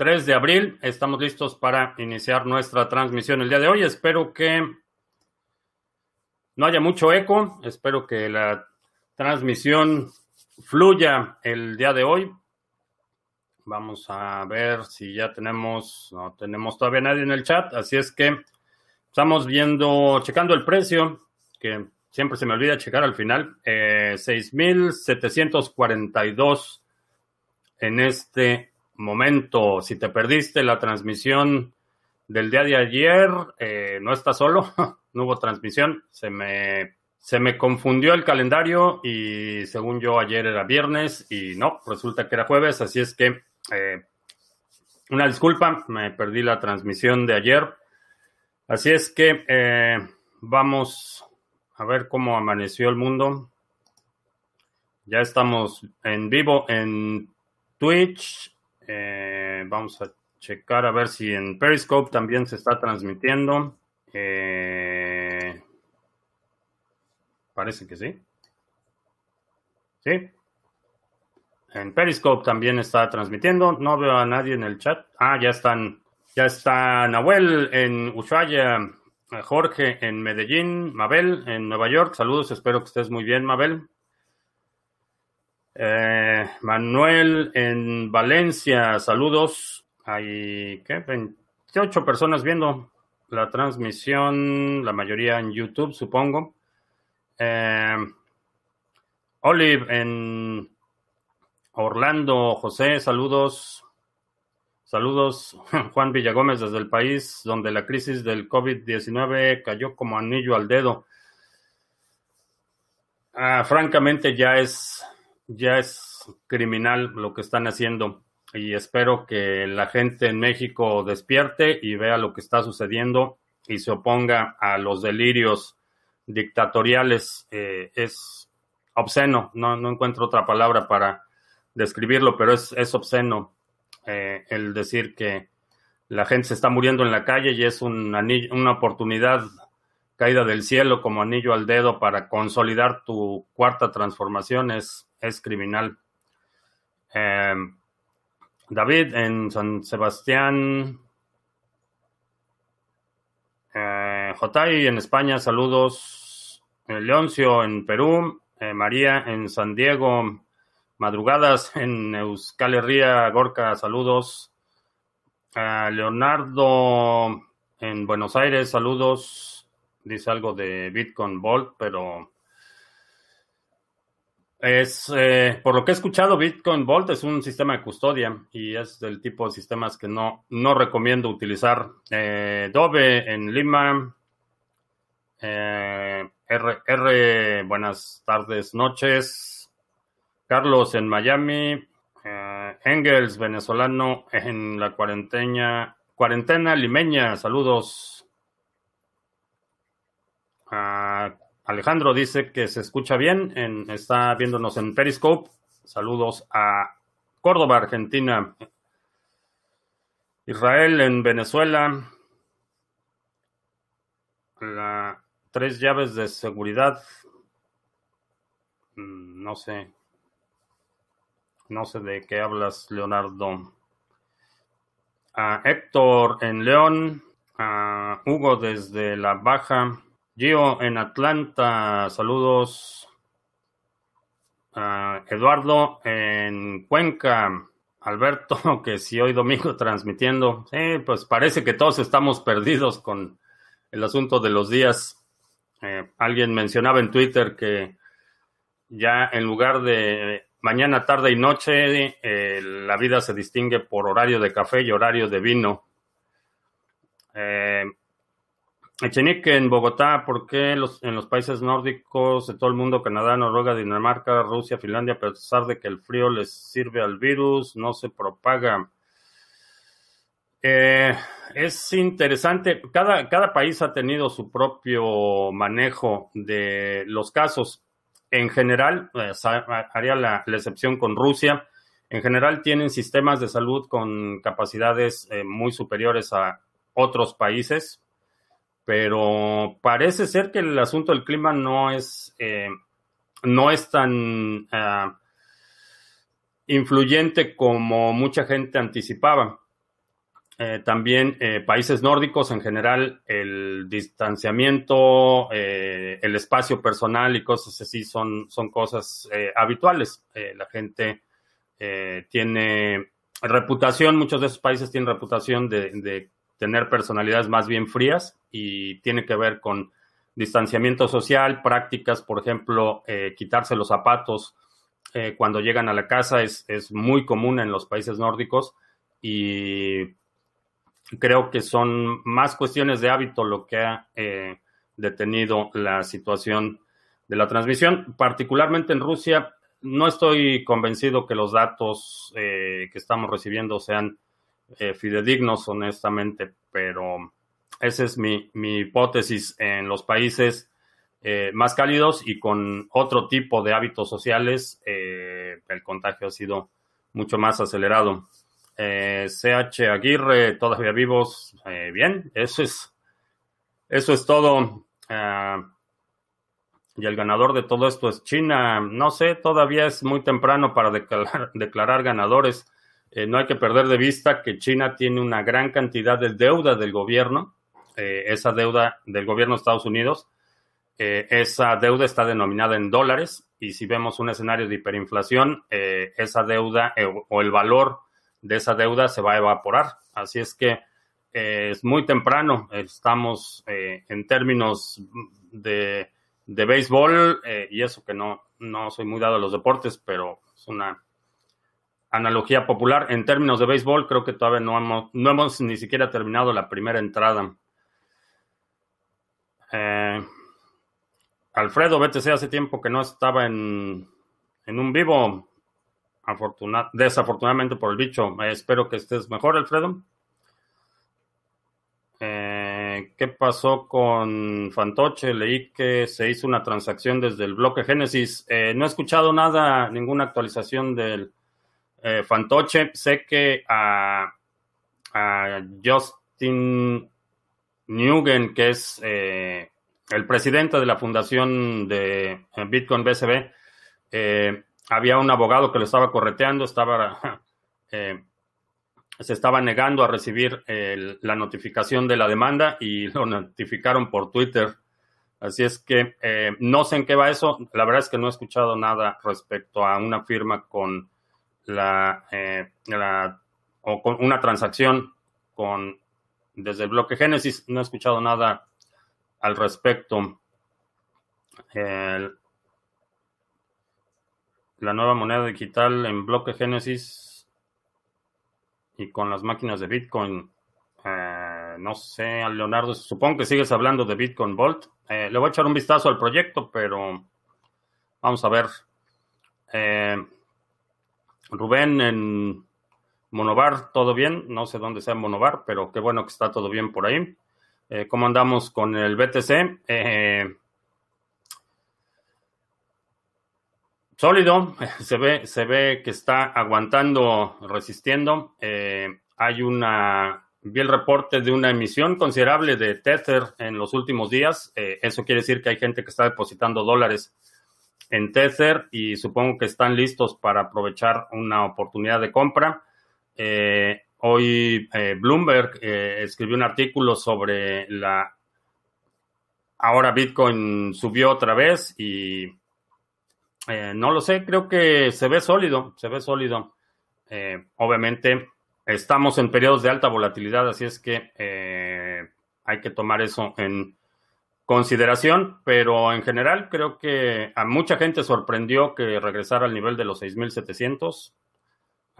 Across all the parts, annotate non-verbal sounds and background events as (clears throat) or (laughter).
3 de abril. Estamos listos para iniciar nuestra transmisión el día de hoy. Espero que no haya mucho eco. Espero que la transmisión fluya el día de hoy. Vamos a ver si ya tenemos, no tenemos todavía nadie en el chat, así es que estamos viendo, checando el precio, que siempre se me olvida checar al final, eh, 6.742 en este momento. Si te perdiste la transmisión del día de ayer, eh, no está solo, (laughs) no hubo transmisión, se me, se me confundió el calendario y según yo ayer era viernes y no, resulta que era jueves, así es que eh, una disculpa, me perdí la transmisión de ayer. Así es que eh, vamos a ver cómo amaneció el mundo. Ya estamos en vivo en Twitch. Eh, vamos a checar a ver si en Periscope también se está transmitiendo. parece que sí. Sí, en Periscope también está transmitiendo. No veo a nadie en el chat. Ah, ya están. Ya está Nahuel en Ushuaia, Jorge en Medellín, Mabel en Nueva York. Saludos, espero que estés muy bien, Mabel. Eh, Manuel en Valencia, saludos. Hay, ¿qué? 28 personas viendo la transmisión, la mayoría en YouTube, supongo. Eh, Olive en Orlando, José, saludos. Saludos, (laughs) Juan Villagómez desde el país donde la crisis del COVID-19 cayó como anillo al dedo. Ah, francamente ya es, ya es criminal lo que están haciendo y espero que la gente en México despierte y vea lo que está sucediendo y se oponga a los delirios dictatoriales. Eh, es obsceno, no, encuentro otra palabra para describirlo, pero es, obsceno eh, el decir que la gente se está muriendo en la calle y es un una oportunidad caída del cielo como anillo al dedo para consolidar tu cuarta transformación es, es criminal. Eh, David en San Sebastián. Eh, Jotay en España, saludos. Leoncio en Perú. María en San Diego. Madrugadas en Euskal Herria, Gorka, saludos. Leonardo en Buenos Aires, saludos. Dice algo de Bitcoin Vault, pero es, eh, por lo que he escuchado, Bitcoin Vault es un sistema de custodia y es del tipo de sistemas que no, no recomiendo utilizar. Eh, Dove en Lima. Eh, R, R, buenas tardes, noches. Carlos en Miami, eh, Engels, venezolano en la cuarentena, cuarentena limeña, saludos. Alejandro dice que se escucha bien, está viéndonos en Periscope. Saludos a Córdoba, Argentina. Israel en Venezuela. tres llaves de seguridad. Mm, no sé. No sé de qué hablas, Leonardo. A Héctor en León. A Hugo desde La Baja. Gio en Atlanta. Saludos. A Eduardo en Cuenca. Alberto, (laughs) que si hoy domingo transmitiendo. Sí, pues parece que todos estamos perdidos con el asunto de los días. Eh, alguien mencionaba en Twitter que ya en lugar de mañana, tarde y noche eh, la vida se distingue por horario de café y horario de vino. Echenique en Bogotá, ¿por qué en los países nórdicos de todo el mundo, Canadá, Noruega, Dinamarca, Rusia, Finlandia, a pesar de que el frío les sirve al virus, no se propaga? Eh, es interesante, cada, cada país ha tenido su propio manejo de los casos. En general, eh, haría la, excepción con Rusia, en general tienen sistemas de salud con capacidades eh, muy superiores a otros países, pero parece ser que el asunto del clima no es, eh, no es tan influyente como mucha gente anticipaba. Eh, también eh, países nórdicos en general, el distanciamiento, eh, el espacio personal y cosas así son, son cosas habituales. la gente tiene reputación, muchos de esos países tienen reputación de, tener personalidades más bien frías y tiene que ver con distanciamiento social, prácticas, por ejemplo, quitarse los zapatos cuando llegan a la casa es, es muy común en los países nórdicos y creo que son más cuestiones de hábito lo que ha eh, detenido la situación de la transmisión. Particularmente en Rusia, no estoy convencido que los datos eh, que estamos recibiendo sean eh, fidedignos, honestamente, pero esa es mi, hipótesis en los países más cálidos y con otro tipo de hábitos sociales, el contagio ha sido mucho más acelerado. CH eh, Aguirre, todavía vivos, eh, bien, eso es, eso es todo. Ah, y el ganador de todo esto es China. No sé, todavía es muy temprano para declarar, (laughs) declarar ganadores. Eh, no hay que perder de vista que China tiene una gran cantidad de deuda del gobierno, esa deuda del gobierno de Estados Unidos. esa deuda está denominada en dólares y si vemos un escenario de hiperinflación, esa deuda o el valor de esa deuda se va a evaporar. Así es que eh, es muy temprano. Estamos eh, en términos de, de béisbol eh, y eso que no, no soy muy dado a los deportes, pero es una analogía popular. En términos de béisbol, creo que todavía no hemos, no hemos ni siquiera terminado la primera entrada. Alfredo BTC hace tiempo que no estaba en, en un vivo desafortunadamente por el bicho. Eh, espero que estés mejor, Alfredo. Eh, ¿Qué pasó con Fantoche? Leí que se hizo una transacción desde el bloque Génesis. Eh, no he escuchado nada, ninguna actualización del Fantoche. Sé que a, a Justin Nugent, que es el presidente de la fundación de Bitcoin BSB, había un abogado que lo estaba correteando, estaba, (laughs) eh, se estaba negando a recibir la notificación de la demanda y (laughs) lo notificaron por Twitter. Así es que eh, no sé en qué va eso. La verdad es que no he escuchado nada respecto a una firma con la, eh, o con una transacción con desde el bloque Génesis. No he escuchado nada al respecto. La nueva moneda digital en bloque Génesis y con las máquinas de Bitcoin. Eh, no sé, Leonardo, supongo que sigues hablando de Bitcoin Vault. Eh, le voy a echar un vistazo al proyecto, pero vamos a ver. Eh, Rubén en Monobar, todo bien. No sé dónde sea Monobar, pero qué bueno que está todo bien por ahí. ¿Cómo andamos con el BTC? sólido, (laughs) se ve, se ve que está aguantando, resistiendo. Eh, hay una, vi el reporte de una emisión considerable de Tether en los últimos días. Eh, eso quiere decir que hay gente que está depositando dólares en Tether y supongo que están listos para aprovechar una oportunidad de compra. Eh, hoy Bloomberg escribió un artículo sobre la... Ahora Bitcoin subió otra vez y eh, no lo sé, creo que se ve sólido, se ve sólido. Eh, obviamente estamos en periodos de alta volatilidad, así es que eh, hay que tomar eso en consideración, pero en general creo que a mucha gente sorprendió que regresara al nivel de los 6.700.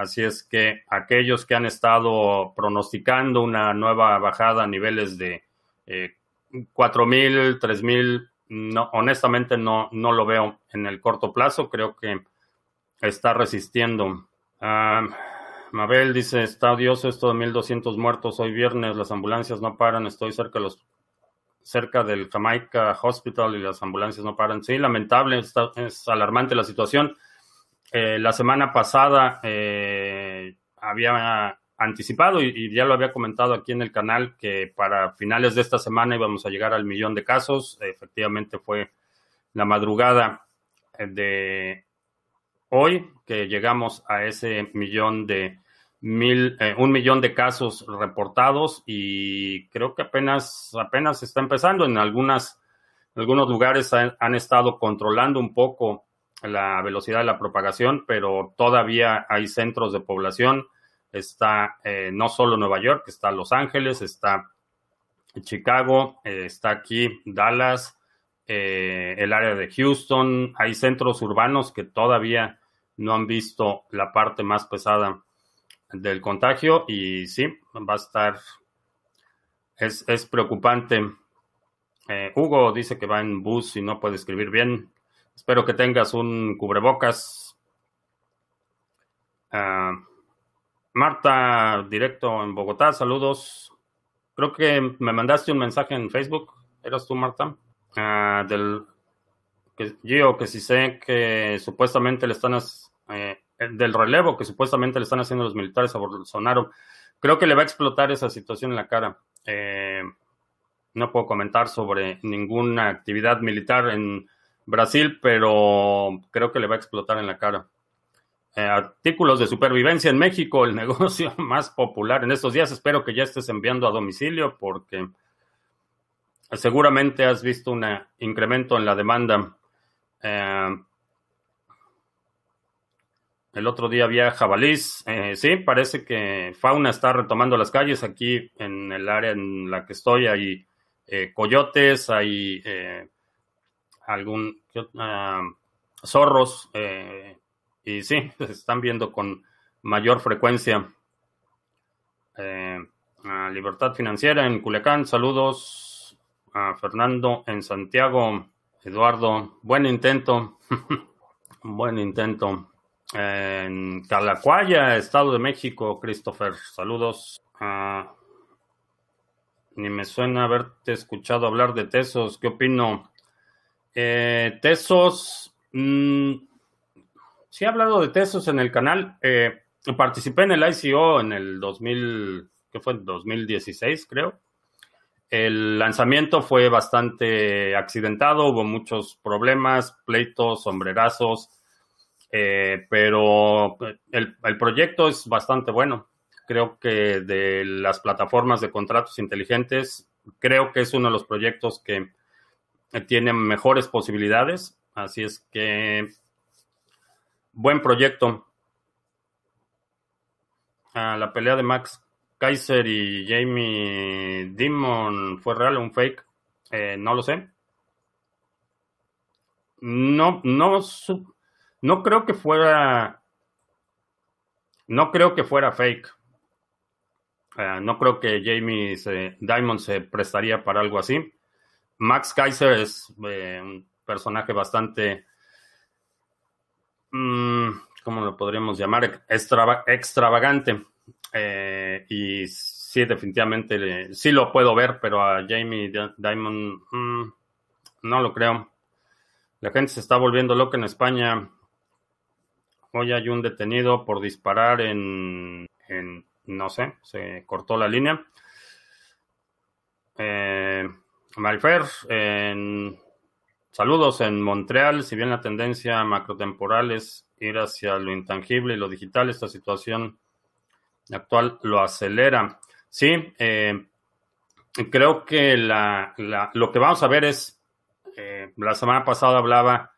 Así es que aquellos que han estado pronosticando una nueva bajada a niveles de 4.000, 3.000, no, honestamente no, no lo veo en el corto plazo. Creo que está resistiendo. Ah, Mabel dice, está odioso esto de 1200 muertos hoy viernes, las ambulancias no paran, estoy cerca de los cerca del Jamaica Hospital y las ambulancias no paran. Sí, lamentable, es alarmante la situación. Eh, la semana pasada eh, había anticipado y, ya lo había comentado aquí en el canal que para finales de esta semana íbamos a llegar al millón de casos. Efectivamente fue la madrugada de hoy que llegamos a ese millón de mil, eh, un millón de casos reportados y creo que apenas, apenas está empezando. En algunas, algunos lugares han, estado controlando un poco la velocidad de la propagación, pero todavía hay centros de población. Está eh, no solo Nueva York, está Los Ángeles, está Chicago, eh, está aquí Dallas, eh, el área de Houston. Hay centros urbanos que todavía no han visto la parte más pesada del contagio y sí, va a estar, es, es preocupante. Eh, Hugo dice que va en bus y no puede escribir bien. Espero que tengas un cubrebocas. Uh, Marta, directo en Bogotá, saludos. Creo que me mandaste un mensaje en Facebook. ¿Eras tú, Marta? Uh, del que, que si sé que supuestamente le están eh, del relevo que supuestamente le están haciendo los militares a Bolsonaro. Creo que le va a explotar esa situación en la cara. Eh, no puedo comentar sobre ninguna actividad militar en Brasil, pero creo que le va a explotar en la cara. Eh, artículos de supervivencia en México, el (laughs) negocio más popular en estos días. Espero que ya estés enviando a domicilio porque seguramente has visto un incremento en la demanda. Eh, el otro día había jabalís. Eh, sí, parece que fauna está retomando las calles. Aquí en el área en la que estoy hay eh, coyotes, hay eh, algún uh, zorros. Eh, y sí, (laughs) se están viendo con mayor frecuencia. Libertad Financiera en Culiacán. Saludos a Fernando en Santiago. Eduardo, buen intento. (laughs) buen intento. En Calacuaya, Estado de México, Christopher, saludos. Uh, ni me suena haberte escuchado hablar de Tesos. ¿Qué opino? Eh, Tesos, mmm, sí he hablado de Tesos en el canal. Eh, participé en el ICO en el 2000, ¿qué fue? 2016, creo. El lanzamiento fue bastante accidentado, hubo muchos problemas, pleitos, sombrerazos eh, pero el, proyecto es bastante bueno. Creo que de las plataformas de contratos inteligentes, creo que es uno de los proyectos que tiene mejores posibilidades. Así es que, buen proyecto. La pelea de Max Kaiser y Jamie Dimon fue real o un fake. Eh, no lo sé. No, no, no creo que fuera. No creo que fuera fake. Uh, no creo que Jamie se, Diamond se prestaría para algo así. Max Kaiser es eh, un personaje bastante. Mmm, ¿Cómo lo podríamos llamar? Extrava, extravagante. Eh, y sí, definitivamente sí lo puedo ver, pero a Jamie Diamond mmm, no lo creo. La gente se está volviendo loca en España. Hoy hay un detenido por disparar en, en no sé, se cortó la línea. Eh, Malfer, en, saludos en Montreal. Si bien la tendencia macrotemporal es ir hacia lo intangible y lo digital, esta situación actual lo acelera. Sí, eh, creo que la, la, lo que vamos a ver es, eh, la semana pasada hablaba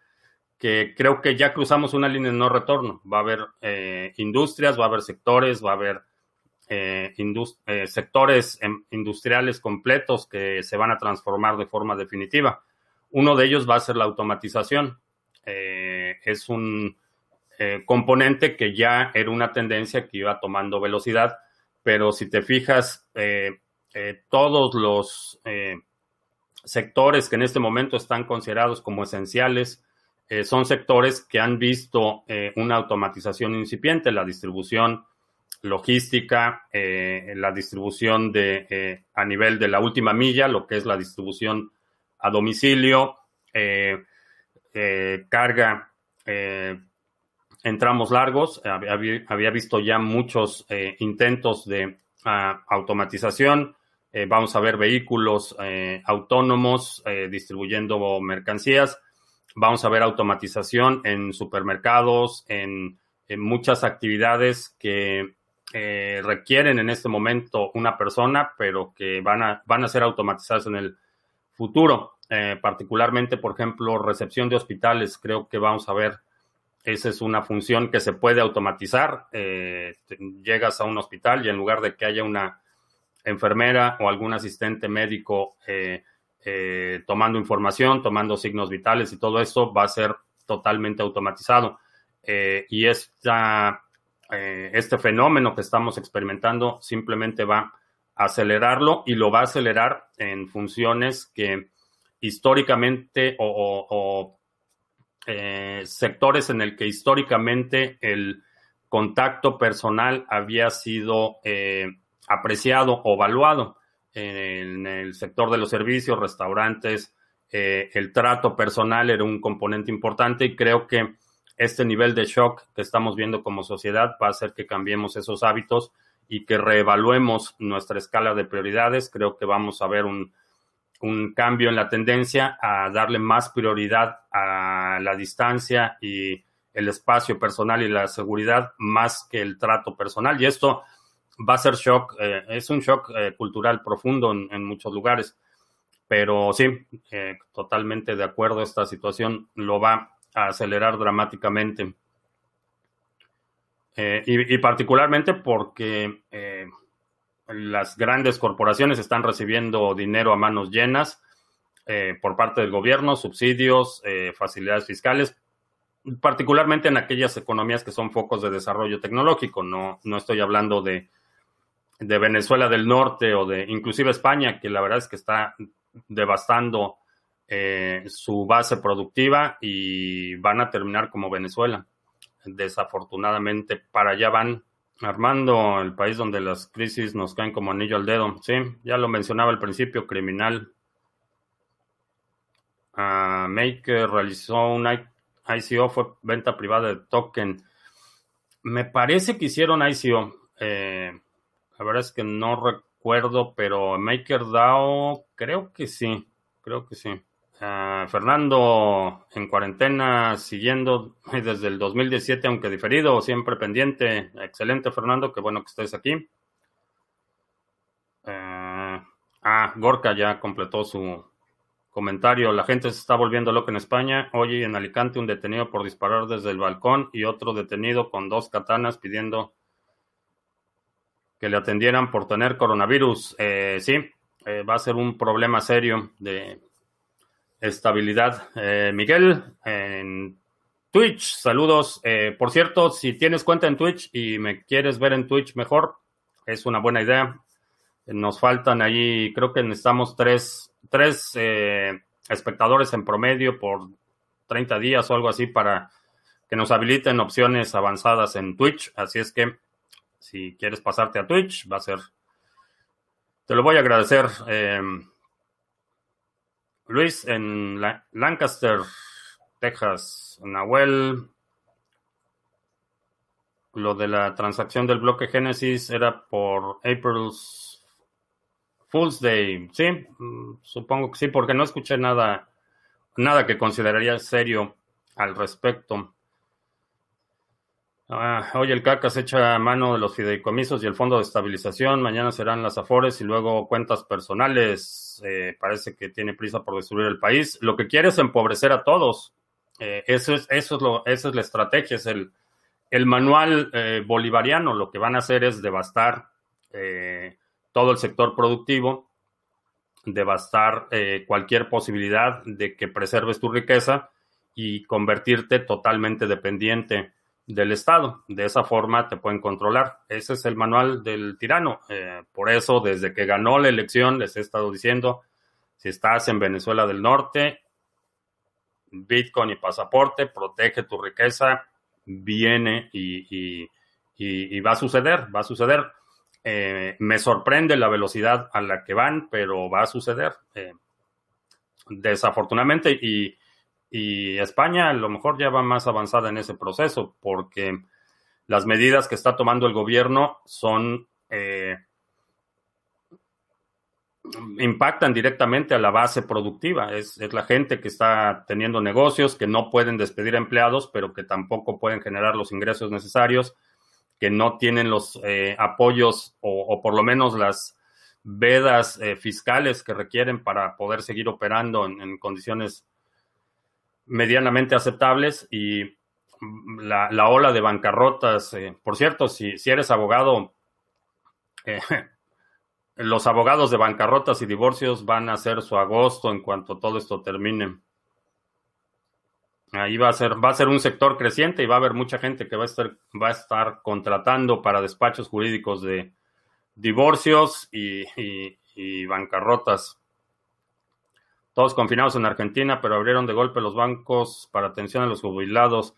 que creo que ya cruzamos una línea de no retorno. Va a haber eh, industrias, va a haber sectores, va a haber eh, eh, sectores em, industriales completos que se van a transformar de forma definitiva. Uno de ellos va a ser la automatización. es un componente que ya era una tendencia que iba tomando velocidad, pero si te fijas, todos los sectores que en este momento están considerados como esenciales, eh, son sectores que han visto eh, una automatización incipiente, la distribución logística, eh, la distribución de, a nivel de la última milla, lo que es la distribución a domicilio, carga en tramos largos. Había, visto ya muchos intentos de ah, automatización. vamos a ver vehículos autónomos distribuyendo mercancías Vamos a ver automatización en supermercados, en muchas actividades que requieren en este momento una persona, pero que van a, van a ser automatizadas en el futuro. particularmente, por ejemplo, recepción de hospitales. Creo que vamos a ver, esa es una función que se puede automatizar. llegas a un hospital y en lugar de que haya una enfermera o algún asistente médico eh, eh, tomando información, tomando signos vitales y todo esto va a ser totalmente automatizado. Eh, y esta, este fenómeno que estamos experimentando simplemente va a acelerarlo y lo va a acelerar en funciones que históricamente o, sectores en el que históricamente el contacto personal había sido apreciado o valuado en el sector de los servicios, restaurantes, eh, el trato personal era un componente importante y creo que este nivel de shock que estamos viendo como sociedad va a hacer que cambiemos esos hábitos y que reevaluemos nuestra escala de prioridades. Creo que vamos a ver un, un cambio en la tendencia a darle más prioridad a la distancia y el espacio personal y la seguridad más que el trato personal. Y esto va a ser shock, eh, es un shock eh, cultural profundo en, muchos lugares, pero sí, eh, totalmente de acuerdo, esta situación lo va a acelerar dramáticamente. Y, y, particularmente porque las grandes corporaciones están recibiendo dinero a manos llenas por parte del gobierno, subsidios, facilidades fiscales, particularmente en aquellas economías que son focos de desarrollo tecnológico. No, no estoy hablando de de Venezuela del Norte o de inclusive España, que la verdad es que está devastando eh, su base productiva y van a terminar como Venezuela. Desafortunadamente, para allá van armando el país donde las crisis nos caen como anillo al dedo. Sí, ya lo mencionaba al principio, criminal. Uh, Maker realizó una ICO, fue venta privada de token. Me parece que hicieron ICO. Eh, la verdad es que no recuerdo, pero MakerDAO creo que sí, creo que sí. Ah, Fernando en cuarentena, siguiendo (laughs) desde el 2017, aunque diferido, siempre pendiente. Excelente, Fernando, qué bueno que estés aquí. ah, ah Gorka ya completó su comentario. La gente se está volviendo loca en España. Oye, en Alicante un detenido por disparar desde el balcón y otro detenido con dos katanas pidiendo que le atendieran por tener coronavirus. Eh, sí, eh, va a ser un problema serio de estabilidad. Eh, Miguel, en Twitch, saludos. por cierto, si tienes cuenta en Twitch y me quieres ver en Twitch mejor, es una buena idea. Nos faltan ahí, creo que necesitamos tres, tres espectadores en promedio por 30 días o algo así para que nos habiliten opciones avanzadas en Twitch. Así es que si quieres pasarte a Twitch, va a ser. Te lo voy a agradecer. Em, Luis, en Lancaster, Texas, Nahuel. Lo de la transacción del bloque Genesis era por April's Fool's Day. Sí, mm, supongo que sí, porque no escuché nada, nada que consideraría serio al respecto. Ah, hoy el CACAS echa mano de los fideicomisos y el fondo de estabilización. Mañana serán las afores y luego cuentas personales. Eh, parece que tiene prisa por destruir el país. Lo que quiere es empobrecer a todos. Eh, eso, es, eso, es lo, esa es la estrategia, es el, el manual eh, bolivariano. Lo que van a hacer es devastar todo el sector productivo, devastar cualquier posibilidad de que preserves tu riqueza y convertirte totalmente dependiente del Estado. De esa forma te pueden controlar. Ese es el manual del tirano. Eh, por eso, desde que ganó la elección, les he estado diciendo, si estás en Venezuela del Norte, Bitcoin y pasaporte, protege tu riqueza, viene y, va a suceder, va a suceder. Eh, me sorprende la velocidad a la que van, pero va a suceder. Eh, desafortunadamente, y y España a lo mejor ya va más avanzada en ese proceso porque las medidas que está tomando el gobierno son eh, impactan directamente a la base productiva. Es, es, la gente que está teniendo negocios, que no pueden despedir empleados, pero que tampoco pueden generar los ingresos necesarios, que no tienen los apoyos o, por lo menos las vedas fiscales que requieren para poder seguir operando en condiciones medianamente aceptables y la, ola de bancarrotas. Eh, por cierto, si, eres abogado, eh, (laughs) los abogados de bancarrotas y divorcios van a hacer su agosto en cuanto todo esto termine. Ahí va a ser, va a ser un sector creciente y va a haber mucha gente que va a estar, va a estar contratando para despachos jurídicos de divorcios y, y bancarrotas. Todos confinados en Argentina, pero abrieron de golpe los bancos para atención a los jubilados.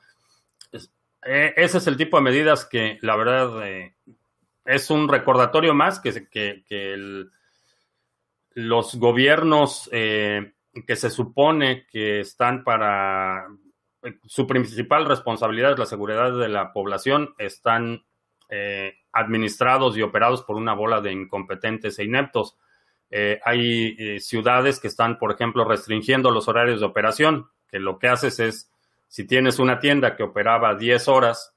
Eh, ese es el tipo de medidas que, la verdad, eh, es un recordatorio más que, que, los gobiernos eh, que se supone que están para su principal responsabilidad es la seguridad de la población, están administrados y operados por una bola de incompetentes e ineptos. Hay ciudades que están, por ejemplo, restringiendo los horarios de operación, que lo que haces es si tienes una tienda que operaba 10 horas,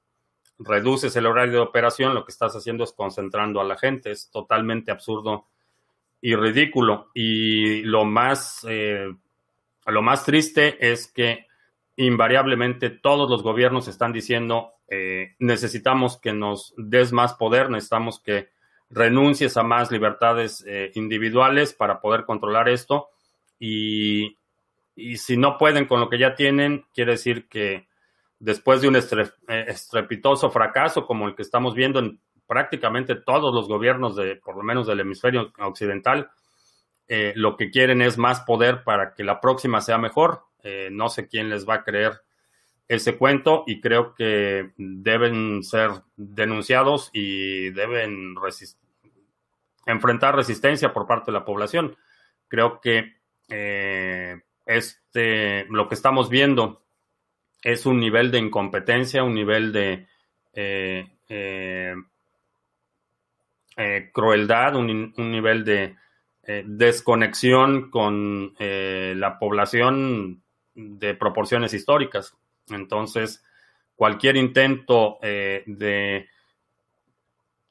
reduces el horario de operación, lo que estás haciendo es concentrando a la gente. Es totalmente absurdo y ridículo. Y lo más, eh, lo más triste es que invariablemente todos los gobiernos están diciendo eh, necesitamos que nos des más poder, necesitamos que renuncies a más libertades eh, individuales para poder controlar esto. Y y si no pueden con lo que ya tienen, quiere decir que después de un eh, estrepitoso fracaso como el que estamos viendo en prácticamente todos los gobiernos de, por lo menos del hemisferio occidental, eh, lo que quieren es más poder para que la próxima sea mejor. Eh, no sé quién les va a creer ese cuento y creo que deben ser denunciados y deben enfrentar resistencia por parte de la población. Creo que este, lo que estamos viendo es un nivel de incompetencia, un nivel de eh, eh, eh, crueldad, un, nivel de desconexión con la población de proporciones históricas. Entonces, cualquier intento de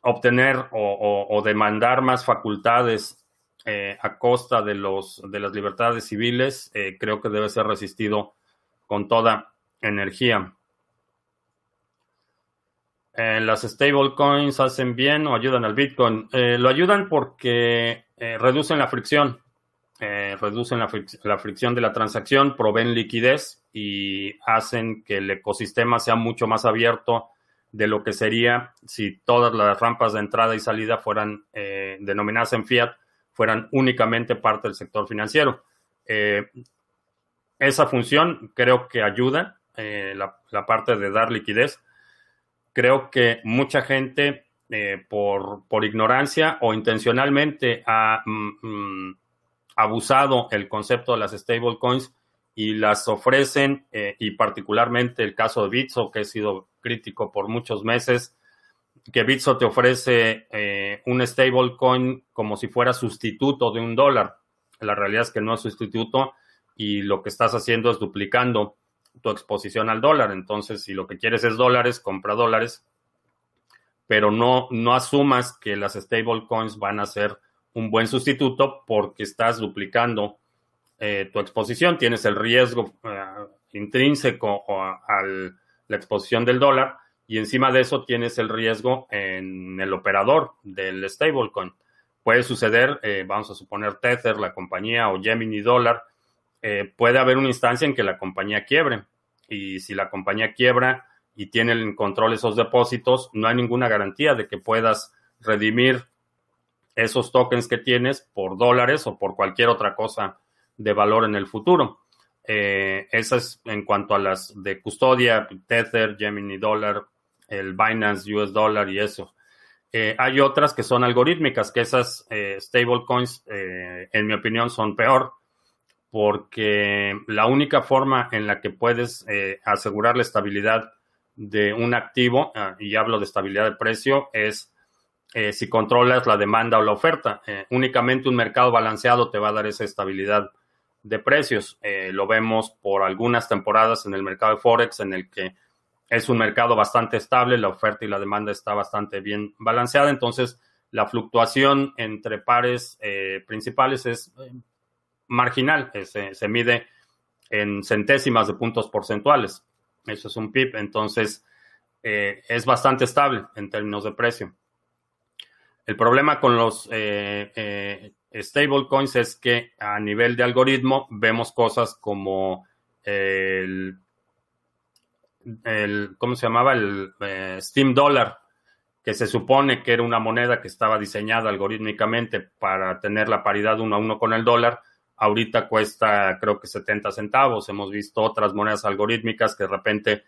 obtener o, demandar más facultades eh, a costa de, los, de las libertades civiles, eh, creo que debe ser resistido con toda energía. Eh, las stablecoins hacen bien o ayudan al Bitcoin. lo ayudan porque reducen la fricción, reducen la, fricción de la transacción, proveen liquidez y hacen que el ecosistema sea mucho más abierto de lo que sería si todas las rampas de entrada y salida fueran denominadas en fiat fueran únicamente parte del sector financiero. Eh, esa función creo que ayuda, eh, la, parte de dar liquidez. Creo que mucha gente eh, por, por, ignorancia o intencionalmente ha mm, mm, abusado el concepto de las stablecoins y las ofrecen, y particularmente el caso de Bitso, que he sido crítico por muchos meses, que Bitso te ofrece eh, un stablecoin como si fuera sustituto de un dólar. La realidad es que no es sustituto y lo que estás haciendo es duplicando tu exposición al dólar. Entonces, si lo que quieres es dólares, compra dólares, pero no, no asumas que las stablecoins van a ser un buen sustituto porque estás duplicando eh, tu exposición. Tienes el riesgo eh, intrínseco a la exposición del dólar y encima de eso tienes el riesgo en el operador del stablecoin. Puede suceder, eh, vamos a suponer Tether, la compañía o Gemini Dollar, puede haber una instancia en que la compañía quiebre. Y si la compañía quiebra y tiene en control esos depósitos, no hay ninguna garantía de que puedas redimir esos tokens que tienes por dólares o por cualquier otra cosa de valor en el futuro. Eh, esas en cuanto a las de custodia, Tether, Gemini Dollar, el Binance US Dollar y eso. Eh, hay otras que son algorítmicas, que esas eh, stablecoins, eh, en mi opinión, son peor, porque la única forma en la que puedes asegurar la estabilidad de un activo, ah, y hablo de estabilidad de precio, es si controlas la demanda o la oferta. únicamente un mercado balanceado te va a dar esa estabilidad de precios. lo vemos por algunas temporadas en el mercado de Forex en el que es un mercado bastante estable, la oferta y la demanda está bastante bien balanceada, entonces la fluctuación entre pares eh, principales es eh, marginal, se mide en centésimas de puntos porcentuales. Eso es un PIB, entonces es bastante estable en términos de precio. El problema con los stablecoins es que a nivel de algoritmo vemos cosas como el, el ¿cómo se llamaba? El eh, Steam Dollar, que se supone que era una moneda que estaba diseñada algorítmicamente para tener la paridad uno a uno con el dólar. Ahorita cuesta creo que 70 centavos. Hemos visto otras monedas algorítmicas que de repente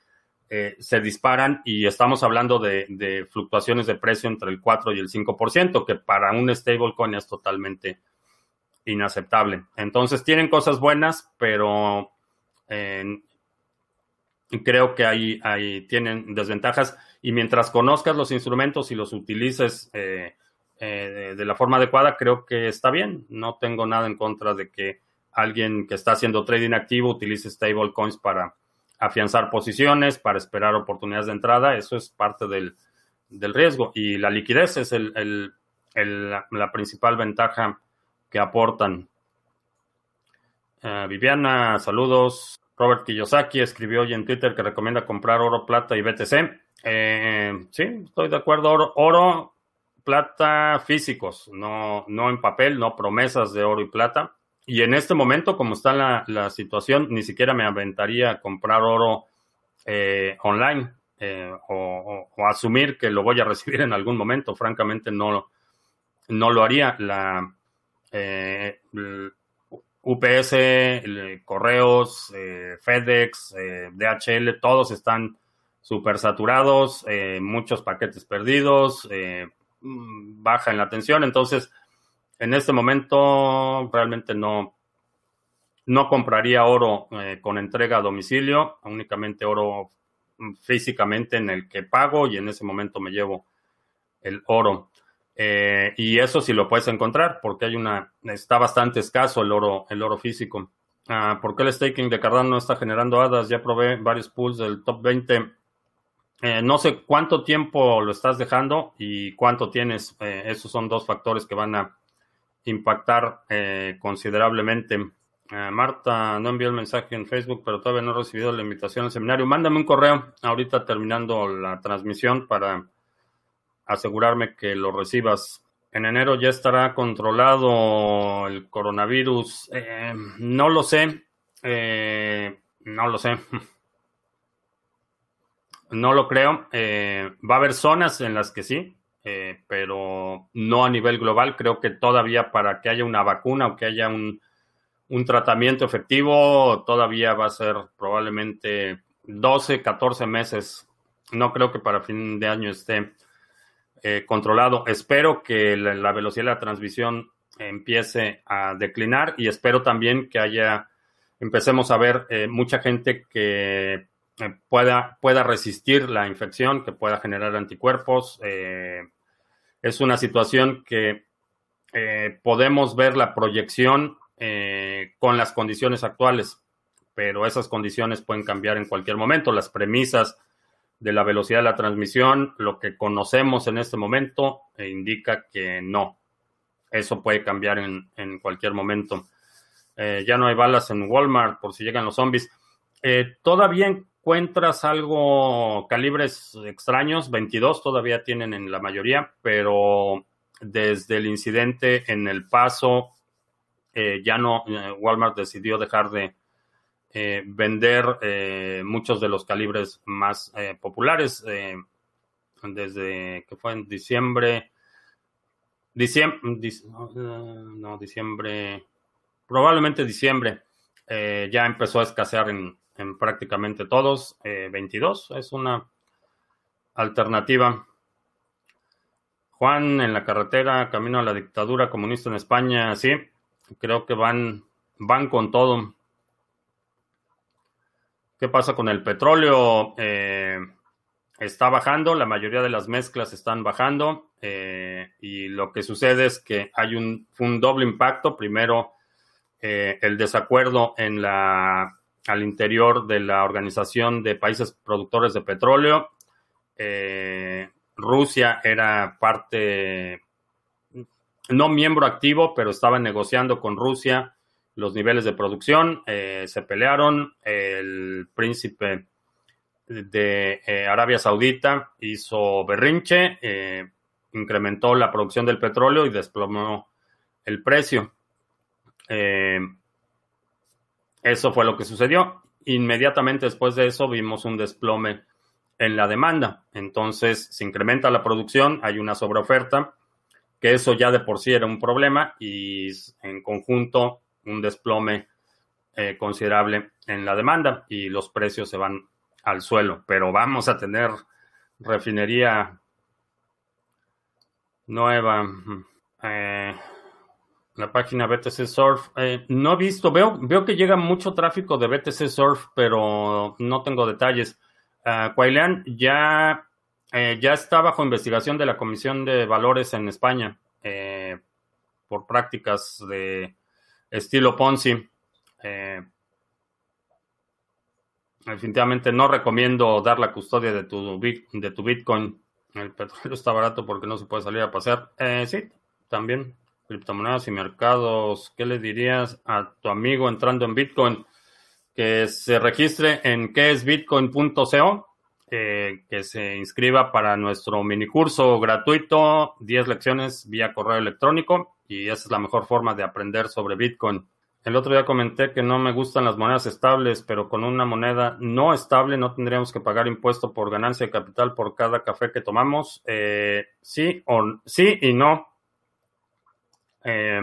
eh, se disparan y estamos hablando de, fluctuaciones de precio entre el 4 y el 5%, que para un stablecoin es totalmente inaceptable. Entonces tienen cosas buenas, pero eh, creo que ahí, ahí, tienen desventajas y mientras conozcas los instrumentos y los utilices eh, de la forma adecuada, creo que está bien. No tengo nada en contra de que alguien que está haciendo trading activo utilice stablecoins para afianzar posiciones, para esperar oportunidades de entrada, eso es parte del, riesgo. Y la liquidez es el, la principal ventaja que aportan. Eh, Viviana, saludos. Robert Kiyosaki escribió hoy en Twitter que recomienda comprar oro, plata y BTC. Eh, sí, estoy de acuerdo. Oro, oro, plata físicos, no, no en papel, no promesas de oro y plata. Y en este momento, como está la, la situación, ni siquiera me aventaría a comprar oro eh, online eh, o, asumir que lo voy a (laughs) recibir en algún momento. Francamente, no, no lo haría. La eh, UPS, correos, FedEx, DHL, todos están súper saturados, muchos paquetes perdidos, mm, baja en la atención. Entonces, en este momento realmente no, no compraría oro eh, con entrega a domicilio, únicamente oro físicamente en el que pago y en ese momento me llevo el oro. Eh, y eso sí lo puedes encontrar porque hay una, está bastante escaso el oro, el oro físico. Ah, ¿Por qué el staking de Cardano no está generando hadas? Ya probé varios pools del top 20. Eh, no sé cuánto tiempo lo estás dejando y cuánto tienes. esos son dos factores que van a impactar eh, considerablemente. Eh, Marta, no envió el mensaje en Facebook, pero todavía no he recibido la invitación al seminario. Mándame un correo ahorita terminando la transmisión para asegurarme que lo recibas. En enero ya estará controlado el coronavirus. Eh, no lo sé. no lo sé. (laughs) no lo creo. va a haber zonas en las que sí, eh, pero no a nivel global. Creo que todavía para que haya una vacuna o que haya un, tratamiento efectivo, todavía va a ser probablemente 12, 14 meses. No creo que para fin de año esté eh, controlado. Espero que la, velocidad de la transmisión empiece a declinar y espero también que haya, empecemos a ver eh, mucha gente que pueda, pueda resistir la infección, que pueda generar anticuerpos es una situación que eh, podemos ver la proyección eh, con las condiciones actuales, pero esas condiciones pueden cambiar en cualquier momento. Las premisas de la velocidad de la transmisión, lo que conocemos en este momento, eh, indica que no. Eso puede cambiar en, en cualquier momento. ya no hay balas en Walmart por si llegan los zombies. todavía encuentras algo calibres extraños, 22 todavía tienen en la mayoría, pero desde el incidente en El Paso, eh, ya no, eh, Walmart decidió dejar de eh, vender muchos de los calibres más populares desde que fue en diciembre, diciembre, no, diciembre, probablemente diciembre, ya empezó a escasear en, en prácticamente todos. 22 eh, es una alternativa. Juan, en la carretera, camino a la dictadura comunista en España, sí, creo que van, van con todo. ¿Qué pasa con el petróleo? Eh, está bajando, la mayoría de las mezclas están bajando eh, y lo que sucede es que hay un, un doble impacto. Primero, el desacuerdo en la al interior de la Organización de Países Productores de Petróleo. Rusia era parte, no miembro activo, pero estaba negociando con Rusia los niveles de producción. se pelearon. El príncipe de Arabia Saudita hizo berrinche incrementó la producción del petróleo y desplomó el precio. Eso fue lo que sucedió. Inmediatamente después de eso vimos un desplome en la demanda. Entonces se incrementa la producción, hay una sobreoferta, que eso ya de por sí era un problema y en conjunto un desplome eh, considerable en la demanda y los precios se van al suelo. Pero vamos a tener refinería nueva. Eh, la página BTC Surf. Eh, no he visto, veo, veo que llega mucho tráfico de BTC Surf, pero no tengo detalles. Uh, ya, eh, ya está bajo investigación de la Comisión de Valores en España por prácticas de estilo Ponzi. definitivamente no recomiendo dar la custodia de tu, de tu Bitcoin el petróleo (laughs) está barato porque no se puede salir a pasear. Eh, sí, también. Criptomonedas y mercados. ¿Qué le dirías a tu amigo entrando en Bitcoin? Que se registre en queesbitcoin.co, eh, que se inscriba para nuestro mini curso gratuito, 10 lecciones vía correo electrónico y esa es la mejor forma de aprender sobre Bitcoin. El otro día comenté que no me gustan las monedas estables, pero con una moneda no estable no tendríamos que pagar impuesto por ganancia de capital por cada café que tomamos. Eh, sí, o, sí y no. Eh,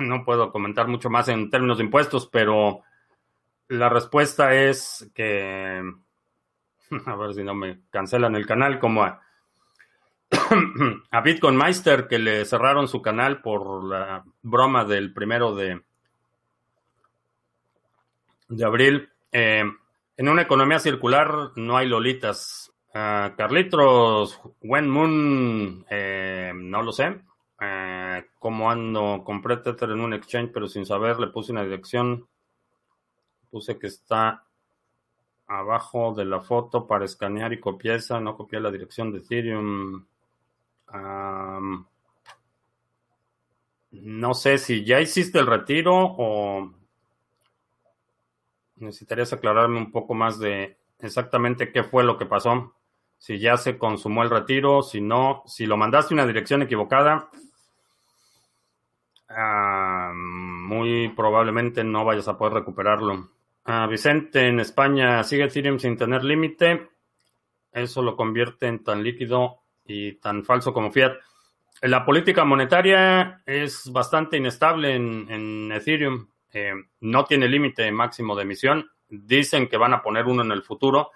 no puedo comentar mucho más en términos de impuestos, pero la respuesta es que, (laughs) a ver si no me cancelan el canal, como a (clears throat) a Bitcoin Meister que le cerraron su canal por la broma del primero de, de abril. Eh, en una economía circular no hay lolitas. Uh, Carlitos, Wen Moon, eh, no lo sé. Eh, como ando, compré Tether en un exchange, pero sin saber, le puse una dirección. Puse que está abajo de la foto para escanear y copiar esa. No copié la dirección de Ethereum no sé si ya hiciste el retiro o necesitarías aclararme un poco más de exactamente qué fue lo que pasó. Si ya se consumó el retiro, si no, si lo mandaste una dirección equivocada, muy probablemente no vayas a poder recuperarlo. Ah, Vicente, en España sigue Ethereum sin tener límite. Eso lo convierte en tan líquido y tan falso como Fiat. La política monetaria es bastante inestable en, Ethereum. Eh, no tiene límite máximo de emisión. Dicen que van a poner uno en el futuro,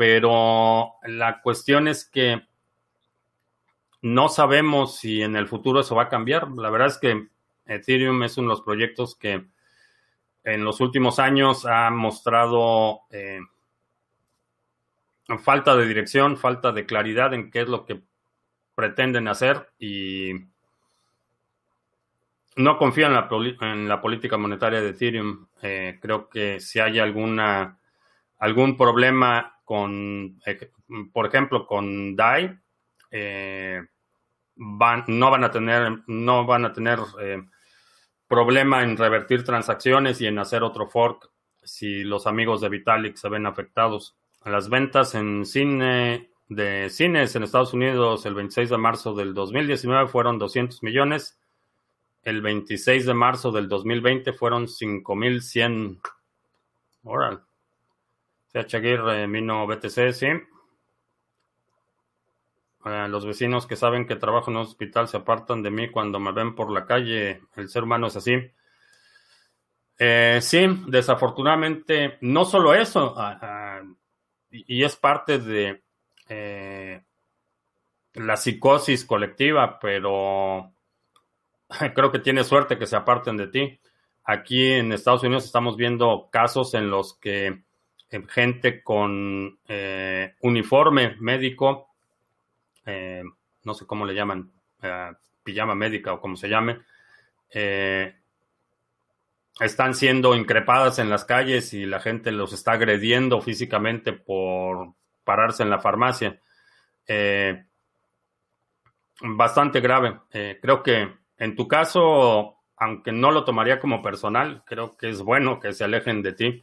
pero la cuestión es que no sabemos si en el futuro eso va a cambiar. La verdad es que Ethereum es uno de los proyectos que en los últimos años ha mostrado eh, falta de dirección, falta de claridad en qué es lo que pretenden hacer y no confío en la, política monetaria de Ethereum. Eh, creo que si hay alguna algún problema con, eh, por ejemplo, con DAI, eh, van, no van a tener, no van a tener problema en revertir transacciones y en hacer otro fork si los amigos de Vitalik se ven afectados. Las ventas en cine de cines en Estados Unidos el 26 de marzo del 2019 fueron 200 millones. El 26 de marzo del 2020 fueron 5100. Oral. CH Mino BTC, sí. Los vecinos que saben que trabajo en un hospital se apartan de mí cuando me ven por la calle. El ser humano es así. Eh, sí, desafortunadamente, no solo eso, y es parte de eh, la psicosis colectiva, pero (laughs) creo que tiene suerte que se aparten de ti. Aquí en Estados Unidos estamos viendo casos en los que gente con eh, uniforme médico, no sé cómo le llaman, pijama médica o como se llame, están siendo increpadas en las calles y la gente los está agrediendo físicamente por pararse en la farmacia. Eh, bastante grave. Eh, creo que en tu caso, aunque no lo tomaría como personal, creo que es bueno que se alejen de ti.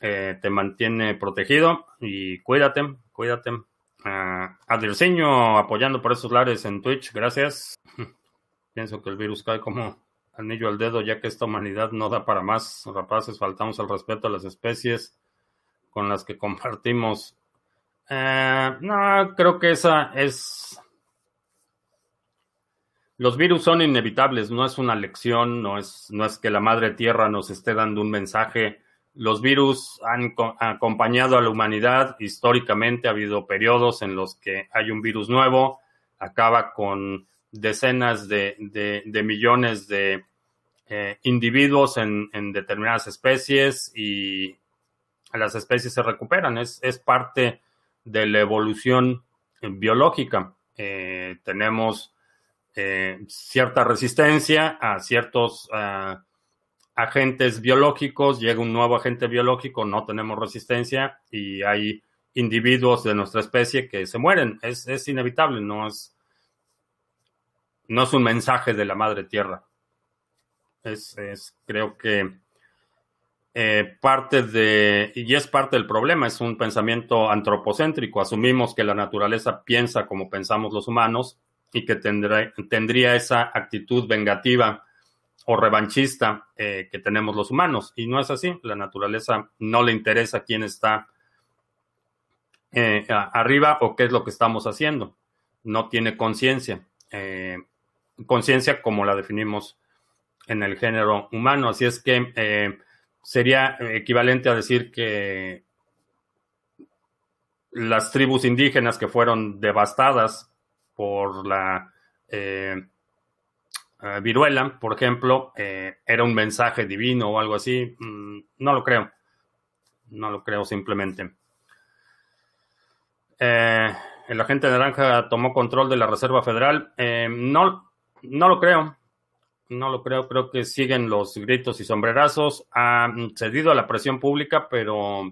Eh, te mantiene protegido y cuídate, cuídate. Uh, apoyando por esos lares en Twitch, gracias. (laughs) Pienso que el virus cae como anillo al dedo, ya que esta humanidad no da para más. Rapaces, faltamos al respeto a las especies con las que compartimos. Eh, no, creo que esa es. Los virus son inevitables, no es una lección, no es, no es que la madre tierra nos esté dando un mensaje. Los virus han acompañado a la humanidad históricamente, ha habido periodos en los que hay un virus nuevo, acaba con decenas de, millones de eh, individuos en, determinadas especies y las especies se recuperan. Es, parte de la evolución biológica. Eh, tenemos eh, cierta resistencia a ciertos agentes biológicos, llega un nuevo agente biológico, no tenemos resistencia y hay individuos de nuestra especie que se mueren. Es, es inevitable, no es, no es un mensaje de la madre tierra. Es, creo que eh, parte de, y es parte del problema, es un pensamiento antropocéntrico. Asumimos que la naturaleza piensa como pensamos los humanos y que tendría esa actitud vengativa o revanchista eh, que tenemos los humanos. Y no es así. La naturaleza no le interesa quién está eh, arriba o qué es lo que estamos haciendo. No tiene conciencia conciencia como la definimos en el género humano. Así es que eh, sería equivalente a decir que las tribus indígenas que fueron devastadas por la eh, eh, viruela, por ejemplo, era un mensaje divino o algo así. Mm, no lo creo. No lo creo simplemente. el agente naranja tomó control de la Reserva Federal. no, no lo creo. No lo creo. Creo que siguen los gritos y sombrerazos. Ha cedido a la presión pública, pero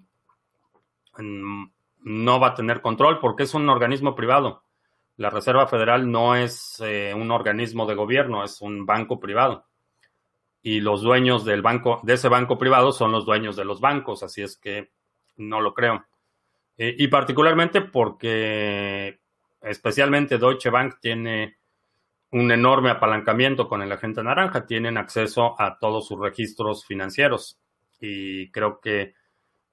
mm, no va a tener control porque es un organismo privado. La Reserva Federal no es eh, un organismo de gobierno, es un banco privado. Y los dueños del banco, de ese banco privado son los dueños de los bancos, así es que no lo creo. Eh, y particularmente porque especialmente Deutsche Bank tiene un enorme apalancamiento con el agente naranja, tienen acceso a todos sus registros financieros y creo que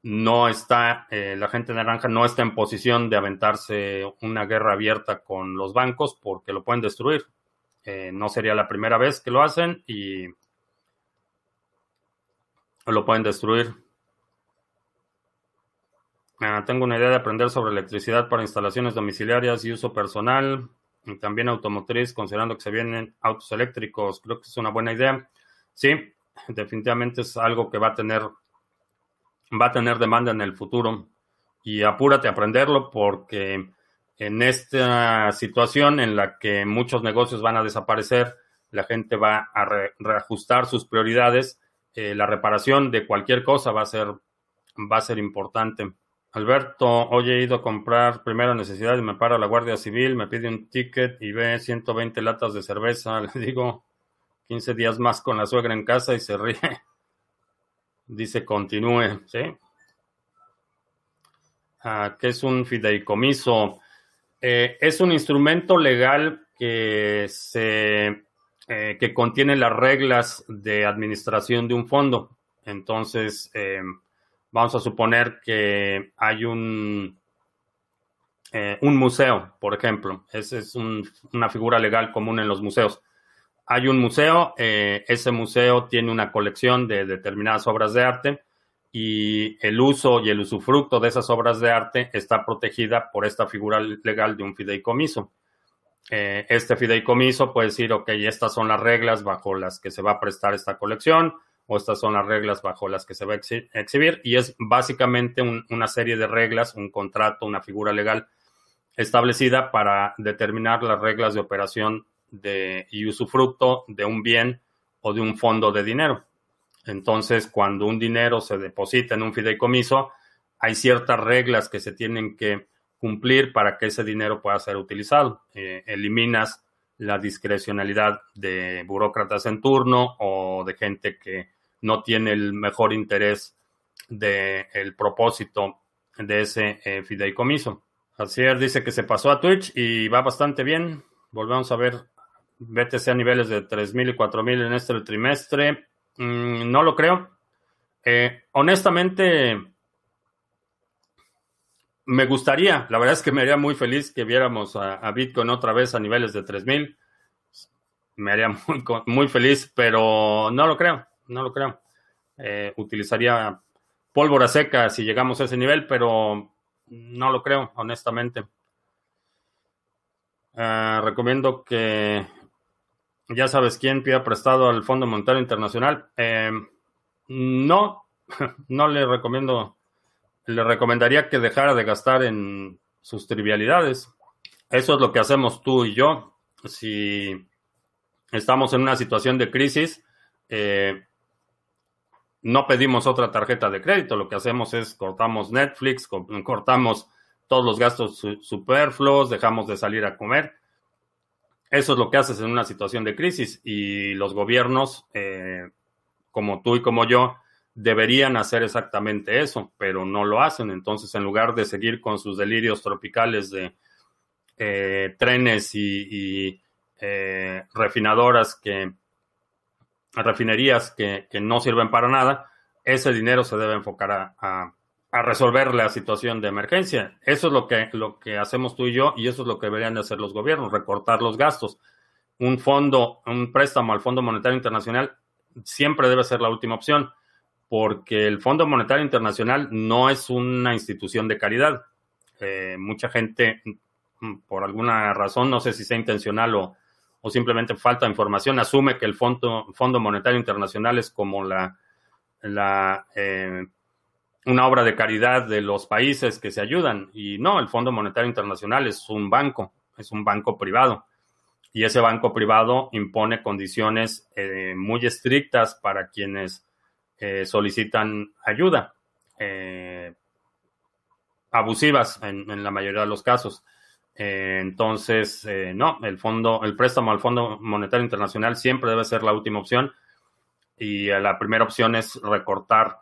no está, eh, la agente naranja no está en posición de aventarse una guerra abierta con los bancos porque lo pueden destruir. Eh, no sería la primera vez que lo hacen y lo pueden destruir. Ah, tengo una idea de aprender sobre electricidad para instalaciones domiciliarias y uso personal y también automotriz, considerando que se vienen autos eléctricos. Creo que es una buena idea. Sí, definitivamente es algo que va a tener, va a tener demanda en el futuro. Y apúrate a aprenderlo porque en esta situación en la que muchos negocios van a desaparecer, la gente va a reajustar sus prioridades. Eh, la reparación de cualquier cosa va a ser, va a ser importante. Alberto, hoy he ido a comprar primera necesidad y me para la Guardia Civil, me pide un ticket y ve 120 latas de cerveza. (laughs) Le digo 15 días más con la suegra en casa y se ríe. Dice continúe, ¿sí? Ah, ¿Qué es un fideicomiso? Eh, es un instrumento legal que se eh, que contiene las reglas de administración de un fondo. Entonces, eh, vamos a suponer que hay un, un museo, por ejemplo. Esa es una figura legal común en los museos. Hay un museo, eh, ese museo tiene una colección de determinadas obras de arte y el uso y el usufructo de esas obras de arte está protegida por esta figura legal de un fideicomiso. Eh, este fideicomiso puede decir, ok, estas son las reglas bajo las que se va a prestar esta colección, o estas son las reglas bajo las que se va a exhibir y es básicamente una serie de reglas, un contrato, una figura legal establecida para determinar las reglas de operación de, y usufructo de un bien o de un fondo de dinero. Entonces, cuando un dinero se deposita en un fideicomiso, hay ciertas reglas que se tienen que cumplir para que ese dinero pueda ser utilizado. Eh, eliminas la discrecionalidad de burócratas en turno o de gente que no tiene el mejor interés del propósito de ese eh, fideicomiso. Asier dice que se pasó a Twitch y va bastante bien. Volvemos a ver BTC a niveles de 3.000 y 4.000 en este trimestre. Mm, no lo creo. Eh, honestamente, me gustaría, la verdad es que me haría muy feliz que viéramos a, Bitcoin otra vez a niveles de 3000. Me haría (laughs) muy, feliz, pero no lo creo, no lo creo. Eh, utilizaría pólvora seca si llegamos a ese nivel, pero no lo creo, honestamente. Eh, recomiendo que ya sabes quién pida prestado al Fondo Monetario Internacional. Eh, no, (laughs) no le recomiendo le recomendaría que dejara de gastar en sus trivialidades. Eso es lo que hacemos tú y yo. Si estamos en una situación de crisis, eh, no pedimos otra tarjeta de crédito. Lo que hacemos es cortamos Netflix, cortamos todos los gastos superfluos, dejamos de salir a comer. Eso es lo que haces en una situación de crisis y los gobiernos, eh, como tú y como yo, deberían hacer exactamente eso, pero no lo hacen. Entonces, en lugar de seguir con sus delirios tropicales de eh, trenes y, eh, refinadoras que, refinerías que, no sirven para nada, ese dinero se debe enfocar a, a, resolver la situación de emergencia. Eso es lo que, lo que hacemos tú y yo, y eso es lo que deberían de hacer los gobiernos, recortar los gastos. Un fondo, un préstamo al Fondo Monetario Internacional siempre debe ser la última opción porque el Fondo Monetario Internacional no es una institución de caridad. Eh, mucha gente, mm, por alguna razón, no sé si sea intencional o, simplemente falta información, asume que el Fondo, Fondo Monetario Internacional es como la, la eh, una obra de caridad de los países que se ayudan. Y no, el Fondo Monetario Internacional es un banco, es un banco privado. Y ese banco privado impone condiciones eh, muy estrictas para quienes eh, solicitan ayuda, eh, abusivas en, la mayoría de los casos. Eh, entonces, no, el fondo, el préstamo al Fondo Monetario Internacional siempre debe ser la última opción y la primera opción es recortar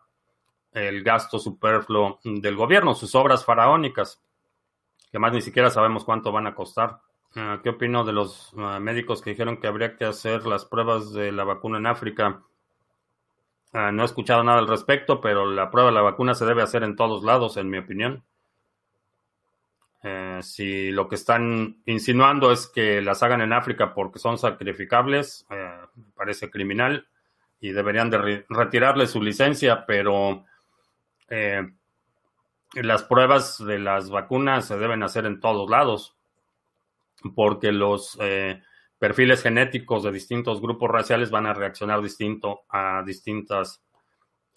el gasto superfluo del gobierno, sus obras faraónicas, que más ni siquiera sabemos cuánto van a costar. ¿Qué opino de los médicos que dijeron que habría que hacer las pruebas de la vacuna en África? Ah, no he escuchado nada al respecto, pero la prueba de la vacuna se debe hacer en todos lados, en mi opinión. Eh, si lo que están insinuando es que las hagan en África porque son sacrificables, eh, parece criminal y deberían de retirarle su licencia, pero eh, las pruebas de las vacunas se deben hacer en todos lados porque los perfiles genéticos de distintos grupos raciales van a reaccionar distinto a distintas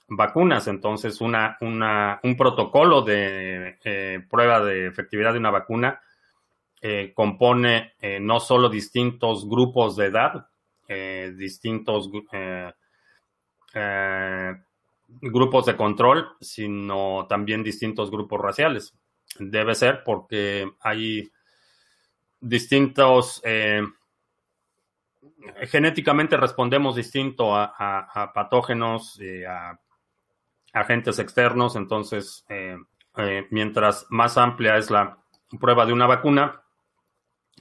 vacunas. Entonces, una, un protocolo de eh, prueba de efectividad de una vacuna eh, compone eh, no solo distintos grupos de edad, distintos grupos de control, sino también distintos grupos raciales. Debe ser porque hay distintos genéticamente respondemos distinto a, patógenos, eh, a agentes externos, entonces eh, eh, mientras más amplia es la prueba de una vacuna,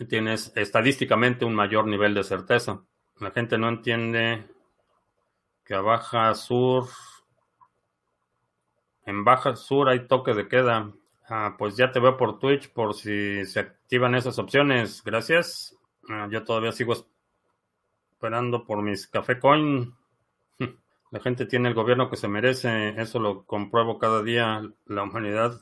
tienes estadísticamente un mayor nivel de certeza. La gente no entiende que a Baja Sur, en Baja Sur hay toque de queda. Ah, pues ya te veo por Twitch por si se activan esas opciones. Gracias. Ah, yo todavía sigo esperando por mis café coin. (laughs) La gente tiene el gobierno que se merece, eso lo compruebo cada día. La humanidad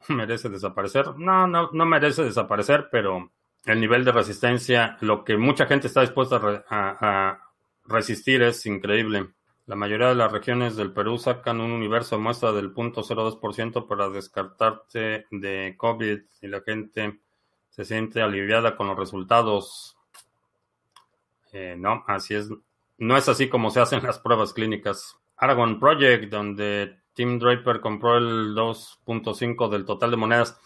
(laughs) merece desaparecer. No, no, no merece desaparecer, pero el nivel de resistencia, lo que mucha gente está dispuesta a, resistir es increíble. La mayoría de las regiones del Perú sacan un universo de muestra del 0.02% para descartarte de COVID y la gente se siente aliviada con los resultados. Eh, no, así es. No es así como se hacen las pruebas clínicas. Aragon Project, donde Tim Draper compró el 2.5 del total de monedas.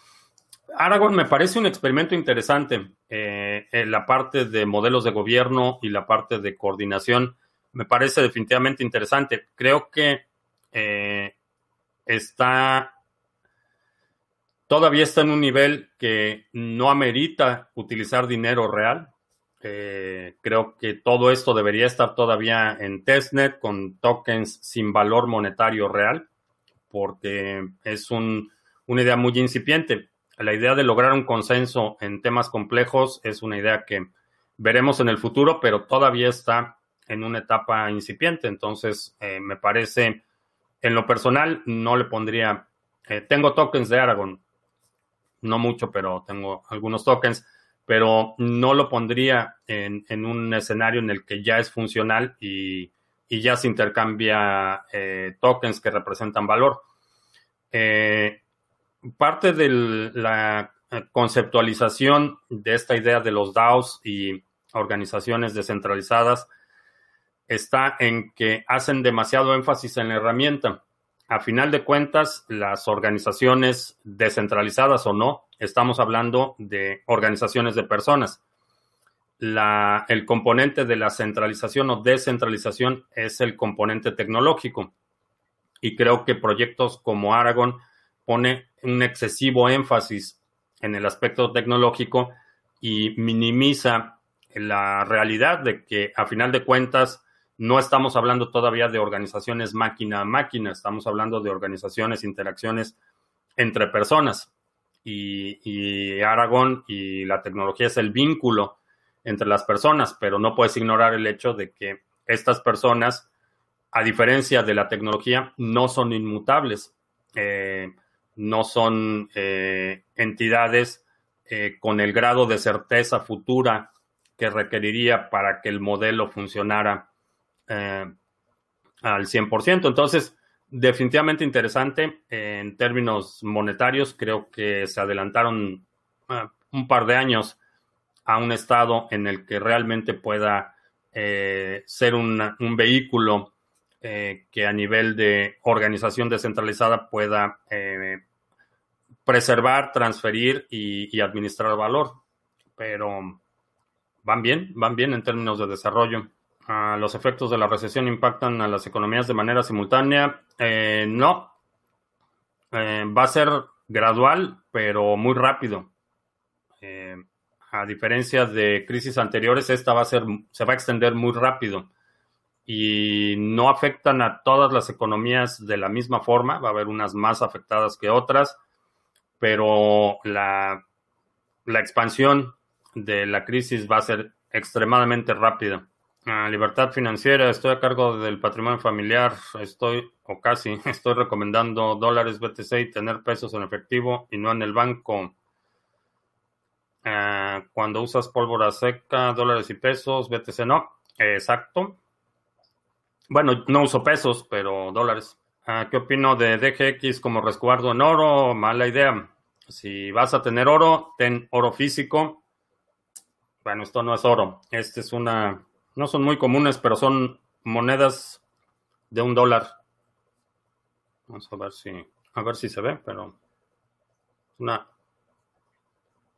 Aragon me parece un experimento interesante. Eh, en la parte de modelos de gobierno y la parte de coordinación me parece definitivamente interesante. Creo que eh, está todavía está en un nivel que no amerita utilizar dinero real. Eh, creo que todo esto debería estar todavía en testnet con tokens sin valor monetario real, porque es una idea muy incipiente. La idea de lograr un consenso en temas complejos es una idea que veremos en el futuro, pero todavía está en una etapa incipiente. Entonces, eh, me parece, en lo personal, no le pondría, eh, tengo tokens de Aragon, no mucho, pero tengo algunos tokens, pero no lo pondría en, un escenario en el que ya es funcional y, ya se intercambia eh, tokens que representan valor. Parte de la conceptualización de esta idea de los DAOs y organizaciones descentralizadas está en que hacen demasiado énfasis en la herramienta a final de cuentas, las organizaciones descentralizadas o no, estamos hablando de organizaciones de personas. el componente de la centralización o descentralización es el componente tecnológico. Y creo que proyectos como Aragon pone un excesivo énfasis en el aspecto tecnológico y minimiza la realidad de que a final de cuentas no estamos hablando todavía de organizaciones máquina a máquina, estamos hablando de organizaciones, interacciones entre personas. Y, Aragón y la tecnología es el vínculo entre las personas, pero no puedes ignorar el hecho de que estas personas, a diferencia de la tecnología, no son inmutables, eh, no son eh, entidades eh, con el grado de certeza futura que requeriría para que el modelo funcionara eh, al 100%. Entonces, definitivamente interesante en términos monetarios. Creo que se adelantaron eh, un par de años a un estado en el que realmente pueda eh, ser un vehículo que a nivel de organización descentralizada pueda preservar, transferir y administrar valor. Pero van bien, van bien en términos de desarrollo los efectos de la recesión impactan a las economías de manera simultánea. Eh, no. Eh, va a ser gradual, pero muy rápido. Eh, a diferencia de crisis anteriores, esta va a ser, se va a extender muy rápido y no afectan a todas las economías de la misma forma. Va a haber unas más afectadas que otras, pero la, la expansión de la crisis va a ser extremadamente rápida libertad financiera, estoy a cargo del patrimonio familiar, estoy, o casi, (laughs) estoy recomendando dólares BTC y tener pesos en efectivo y no en el banco. Ah, cuando usas pólvora seca, dólares y pesos, BTC no. exacto. Bueno, no uso pesos, pero dólares. Ah, ¿Qué opino de DGX como resguardo en oro? Mala idea. Si vas a tener oro, ten oro físico. Bueno, esto no es oro. Este es una no son muy comunes, pero son monedas de un dólar. Vamos a ver si, a ver si se ve, pero una,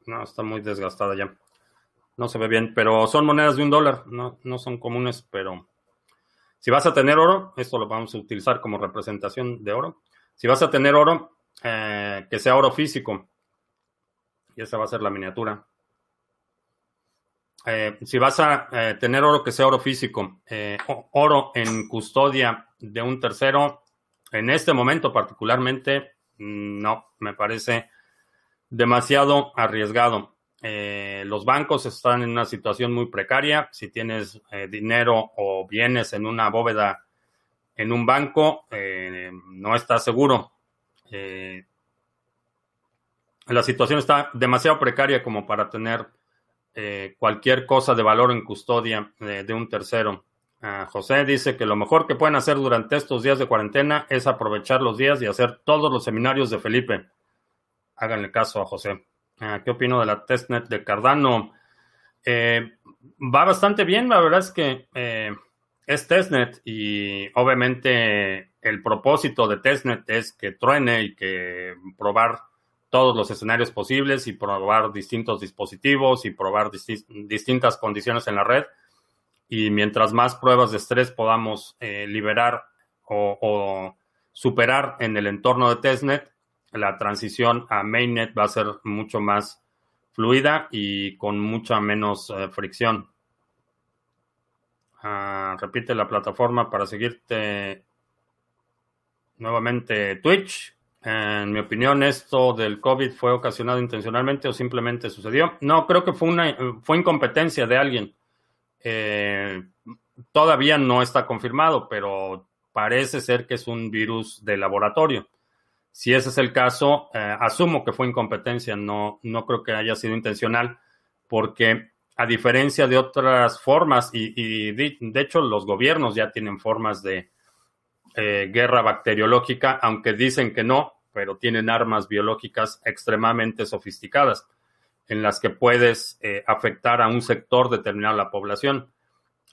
no, está muy desgastada ya. No se ve bien, pero son monedas de un dólar, no, no son comunes, pero si vas a tener oro, esto lo vamos a utilizar como representación de oro. Si vas a tener oro, eh, que sea oro físico. Y esa va a ser la miniatura. Eh, si vas a eh, tener oro que sea oro físico, eh, oro en custodia de un tercero, en este momento particularmente, mm, no, me parece demasiado arriesgado. los bancos están en una situación muy precaria. Si tienes dinero o bienes en una bóveda en un banco, no estás seguro. la situación está demasiado precaria como para tener eh, cualquier cosa de valor en custodia eh, de un tercero. Ah, José dice que lo mejor que pueden hacer durante estos días de cuarentena es aprovechar los días y hacer todos los seminarios de Felipe. Háganle caso a José. Ah, ¿Qué opino de la testnet de Cardano? Eh, va bastante bien, la verdad es que es testnet y obviamente el propósito de testnet es que truene y que probar todos los escenarios posibles y probar distintos dispositivos y probar distintas condiciones en la red. Y mientras más pruebas de estrés podamos eh, liberar o, superar en el entorno de testnet, la transición a mainnet va a ser mucho más fluida y con mucha menos eh, fricción. Ah, repite la plataforma para seguirte nuevamente Twitch. En mi opinión, esto del COVID fue ocasionado intencionalmente o simplemente sucedió. No, creo que fue una fue incompetencia de alguien. Eh, todavía no está confirmado, pero parece ser que es un virus de laboratorio. Si ese es el caso, eh, asumo que fue incompetencia, no, no creo que haya sido intencional, porque a diferencia de otras formas, y, de, hecho los gobiernos ya tienen formas de eh, guerra bacteriológica, aunque dicen que no, pero tienen armas biológicas extremadamente sofisticadas en las que puedes eh, afectar a un sector determinado de la población,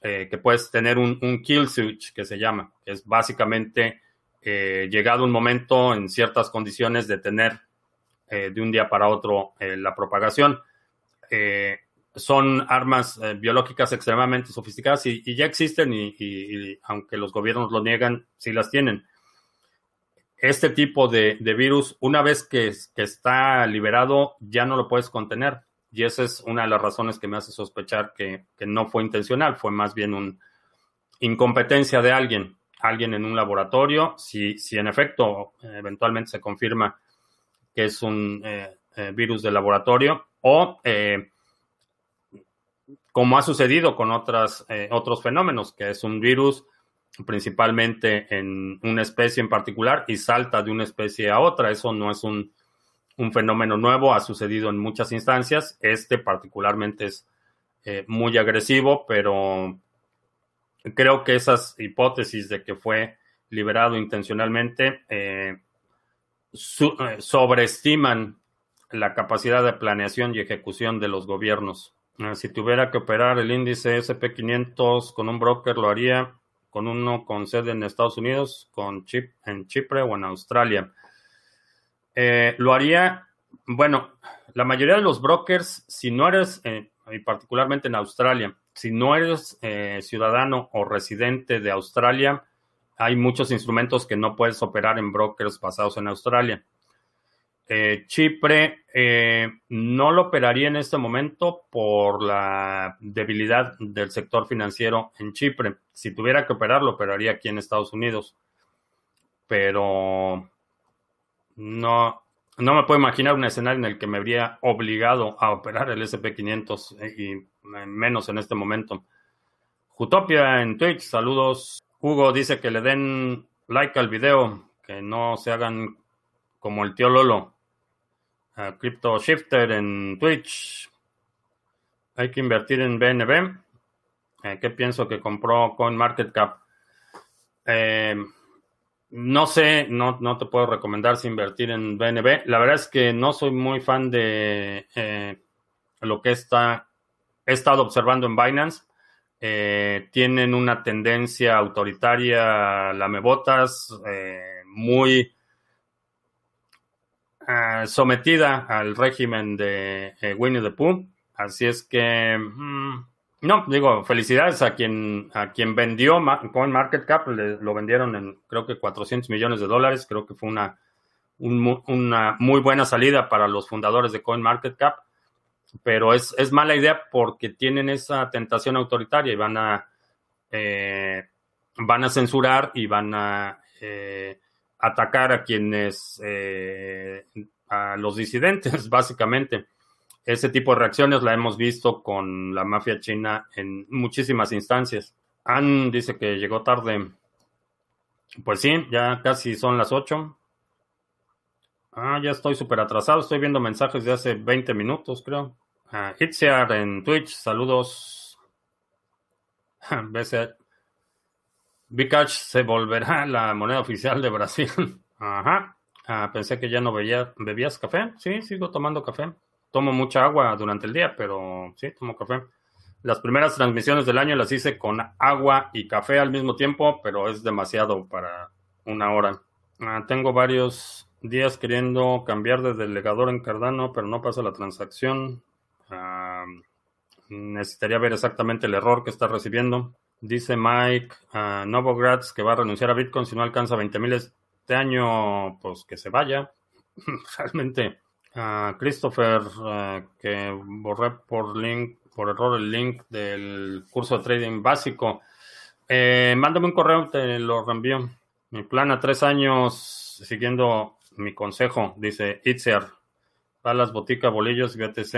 eh, que puedes tener un, kill switch que se llama, que es básicamente llegado un momento en ciertas condiciones de tener de un día para otro la propagación son armas eh, biológicas extremadamente sofisticadas y, ya existen y, aunque los gobiernos lo niegan, sí las tienen. Este tipo de, virus, una vez que, está liberado, ya no lo puedes contener. Y esa es una de las razones que me hace sospechar que, no fue intencional, fue más bien una incompetencia de alguien, alguien en un laboratorio. Si, en efecto eventualmente se confirma que es un eh, eh, virus de laboratorio o como ha sucedido con otras, eh, otros fenómenos, que es un virus principalmente en una especie en particular y salta de una especie a otra. Eso no es un, fenómeno nuevo, ha sucedido en muchas instancias. Este particularmente es eh, muy agresivo, pero creo que esas hipótesis de que fue liberado intencionalmente eh, sobreestiman la capacidad de planeación y ejecución de los gobiernos. Si tuviera que operar el índice SP500 con un broker, lo haría con uno con sede en Estados Unidos, con chip en Chipre o en Australia. Eh, lo haría, bueno, la mayoría de los brokers, si no eres, eh, y particularmente en Australia, si no eres eh, ciudadano o residente de Australia, hay muchos instrumentos que no puedes operar en brokers basados en Australia. Eh, Chipre eh, no lo operaría en este momento por la debilidad del sector financiero en Chipre. Si tuviera que operar, lo operaría aquí en Estados Unidos. Pero no, no me puedo imaginar un escenario en el que me habría obligado a operar el SP500 eh, y menos en este momento. Jutopia en Twitch, saludos. Hugo dice que le den like al video, que no se hagan como el tío Lolo. Crypto Shifter en Twitch. Hay que invertir en BNB. Eh, ¿Qué pienso que compró CoinMarketCap? Eh, no sé, no, no te puedo recomendar si invertir en BNB. La verdad es que no soy muy fan de eh, lo que está, he estado observando en Binance. tienen una tendencia autoritaria, lamebotas, muy Ah, sometida al régimen de eh, Winnie the Pooh. Así es que, mm, no, digo, felicidades a quien, a quien vendió con Market Cap, lo vendieron en creo que 400 millones de dólares, creo que fue una, una muy buena salida para los fundadores de CoinMarketCap, pero es, es mala idea porque tienen esa tentación autoritaria y van a, eh, van a censurar y van a eh, atacar a quienes, eh, a los disidentes, (laughs) básicamente. Ese tipo de reacciones la hemos visto con la mafia china en muchísimas instancias. Ann dice que llegó tarde. Pues sí, ya casi son las 8. Ah, ya estoy súper atrasado. Estoy viendo mensajes de hace 20 minutos, creo. Ah, en Twitch, saludos. (laughs) Bcash se volverá (laughs) la moneda oficial de Brasil. Ajá. Ah, pensé que ya no bebías café. Sí, sigo tomando café. Tomo mucha agua durante el día, pero sí, tomo café. Las primeras transmisiones del año las hice con agua y café al mismo tiempo, pero es demasiado para una hora. Ah, tengo varios días queriendo cambiar de delegador en Cardano, pero no pasa la transacción. Ah, necesitaría ver exactamente el error que está recibiendo. Dice Mike uh, Novogratz que va a renunciar a Bitcoin si no alcanza 20 mil este año, pues que se vaya. (laughs) Realmente, Christopher, que borré por link por error el link del curso de trading básico. Eh, mándame un correo, te lo reenvío. Mi plan a tres años, siguiendo mi consejo, dice Itzer. Las boticas, bolillos BTC.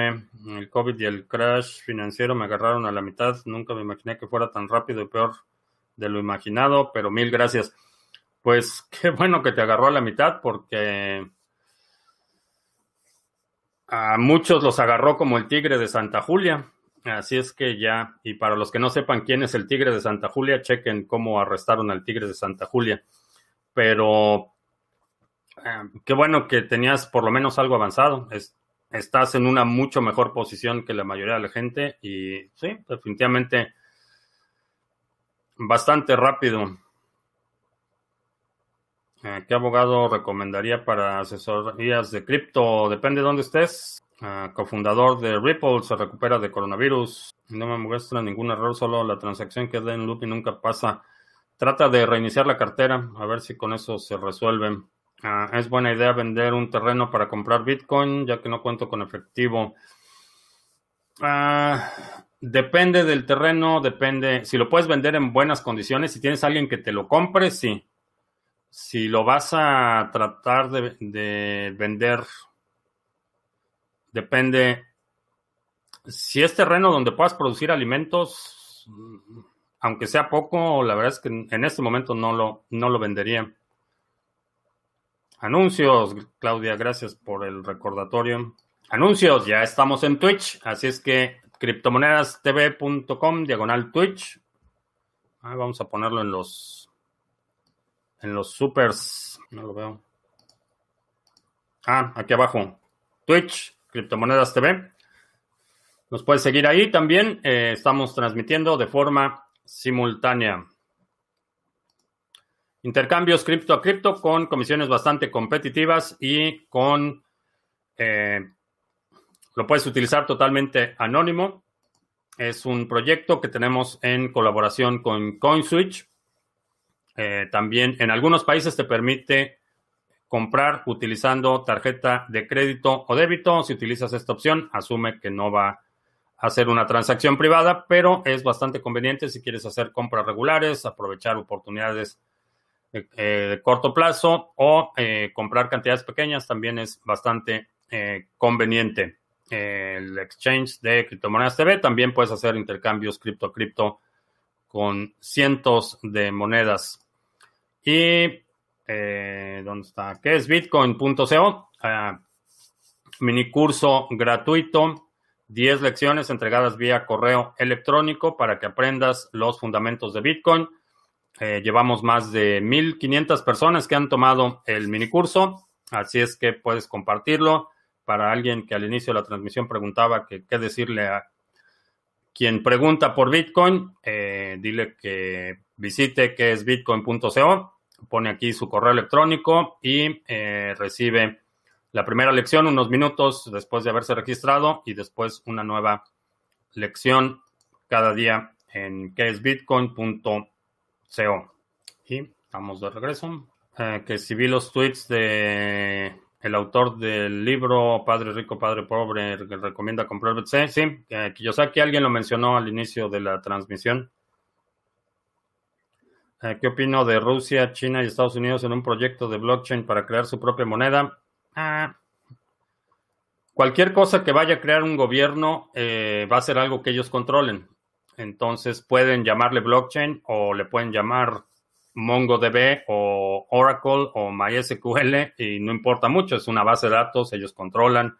El COVID y el crash financiero me agarraron a la mitad. Nunca me imaginé que fuera tan rápido y peor de lo imaginado, pero mil gracias. Pues (laughs) qué bueno que te agarró a la mitad porque a muchos los agarró como el tigre de Santa Julia. Así es que ya, y para los que no sepan quién es el Tigre de Santa Julia, chequen cómo arrestaron al Tigre de Santa Julia. Pero eh, qué bueno que tenías por lo menos algo avanzado. estás en una mucho mejor posición que la mayoría de la gente y sí, definitivamente bastante rápido. Eh, ¿Qué abogado recomendaría para asesorías de cripto? Depende de dónde estés. Ah, cofundador de Ripple, se recupera de coronavirus. No me muestra ningún error, solo la transacción queda en loop y nunca pasa. Trata de reiniciar la cartera, a ver si con eso se resuelve. Ah, es buena idea vender un terreno para comprar Bitcoin, ya que no cuento con efectivo. Ah, depende del terreno, depende. Si lo puedes vender en buenas condiciones, si tienes alguien que te lo compre, sí. Si lo vas a tratar de vender Depende. Si es terreno donde puedas producir alimentos, aunque sea poco, la verdad es que en este momento no lo, no lo vendería. Anuncios, Claudia, gracias por el recordatorio. Anuncios, ya estamos en Twitch, así es que criptomonedastv.com, diagonal Twitch. Ah, vamos a ponerlo en los en los supers. No lo veo. Ah, aquí abajo. Twitch, Criptomonedas TV. Nos puedes seguir ahí también. Eh, estamos transmitiendo de forma simultánea. Intercambios cripto a cripto con comisiones bastante competitivas y con... Eh, lo puedes utilizar totalmente anónimo. Es un proyecto que tenemos en colaboración con CoinSwitch. Eh, también en algunos países te permite comprar utilizando tarjeta de crédito o débito. Si utilizas esta opción, asume que no va a hacer una transacción privada, pero es bastante conveniente si quieres hacer compras regulares, aprovechar oportunidades de, eh, corto plazo o eh, comprar cantidades pequeñas también es bastante eh, conveniente. el exchange de criptomonedas TV también puedes hacer intercambios cripto a cripto con cientos de monedas. Y eh, ¿dónde está? ¿Qué es bitcoin.co? Ah, mini curso gratuito, 10 lecciones entregadas vía correo electrónico para que aprendas los fundamentos de Bitcoin. Eh, llevamos más de 1.500 personas que han tomado el mini curso, así es que puedes compartirlo. Para alguien que al inicio de la transmisión preguntaba que, qué decirle a quien pregunta por Bitcoin, eh, dile que visite que es bitcoin.co pone aquí su correo electrónico y eh, recibe la primera lección unos minutos después de haberse registrado y después una nueva lección cada día en quesbitcoin.co. Y vamos de regreso. Eh, que si vi los tweets de el autor del libro Padre Rico, Padre Pobre, recomienda comprar BTC. Sí, eh, que alguien lo mencionó al inicio de la transmisión. Eh, ¿Qué opino de Rusia, China y Estados Unidos en un proyecto de blockchain para crear su propia moneda? Ah, cualquier cosa que vaya a crear un gobierno eh, va a ser algo que ellos controlen. Entonces pueden llamarle blockchain o le pueden llamar MongoDB o Oracle o MySQL y no importa mucho, es una base de datos, ellos controlan.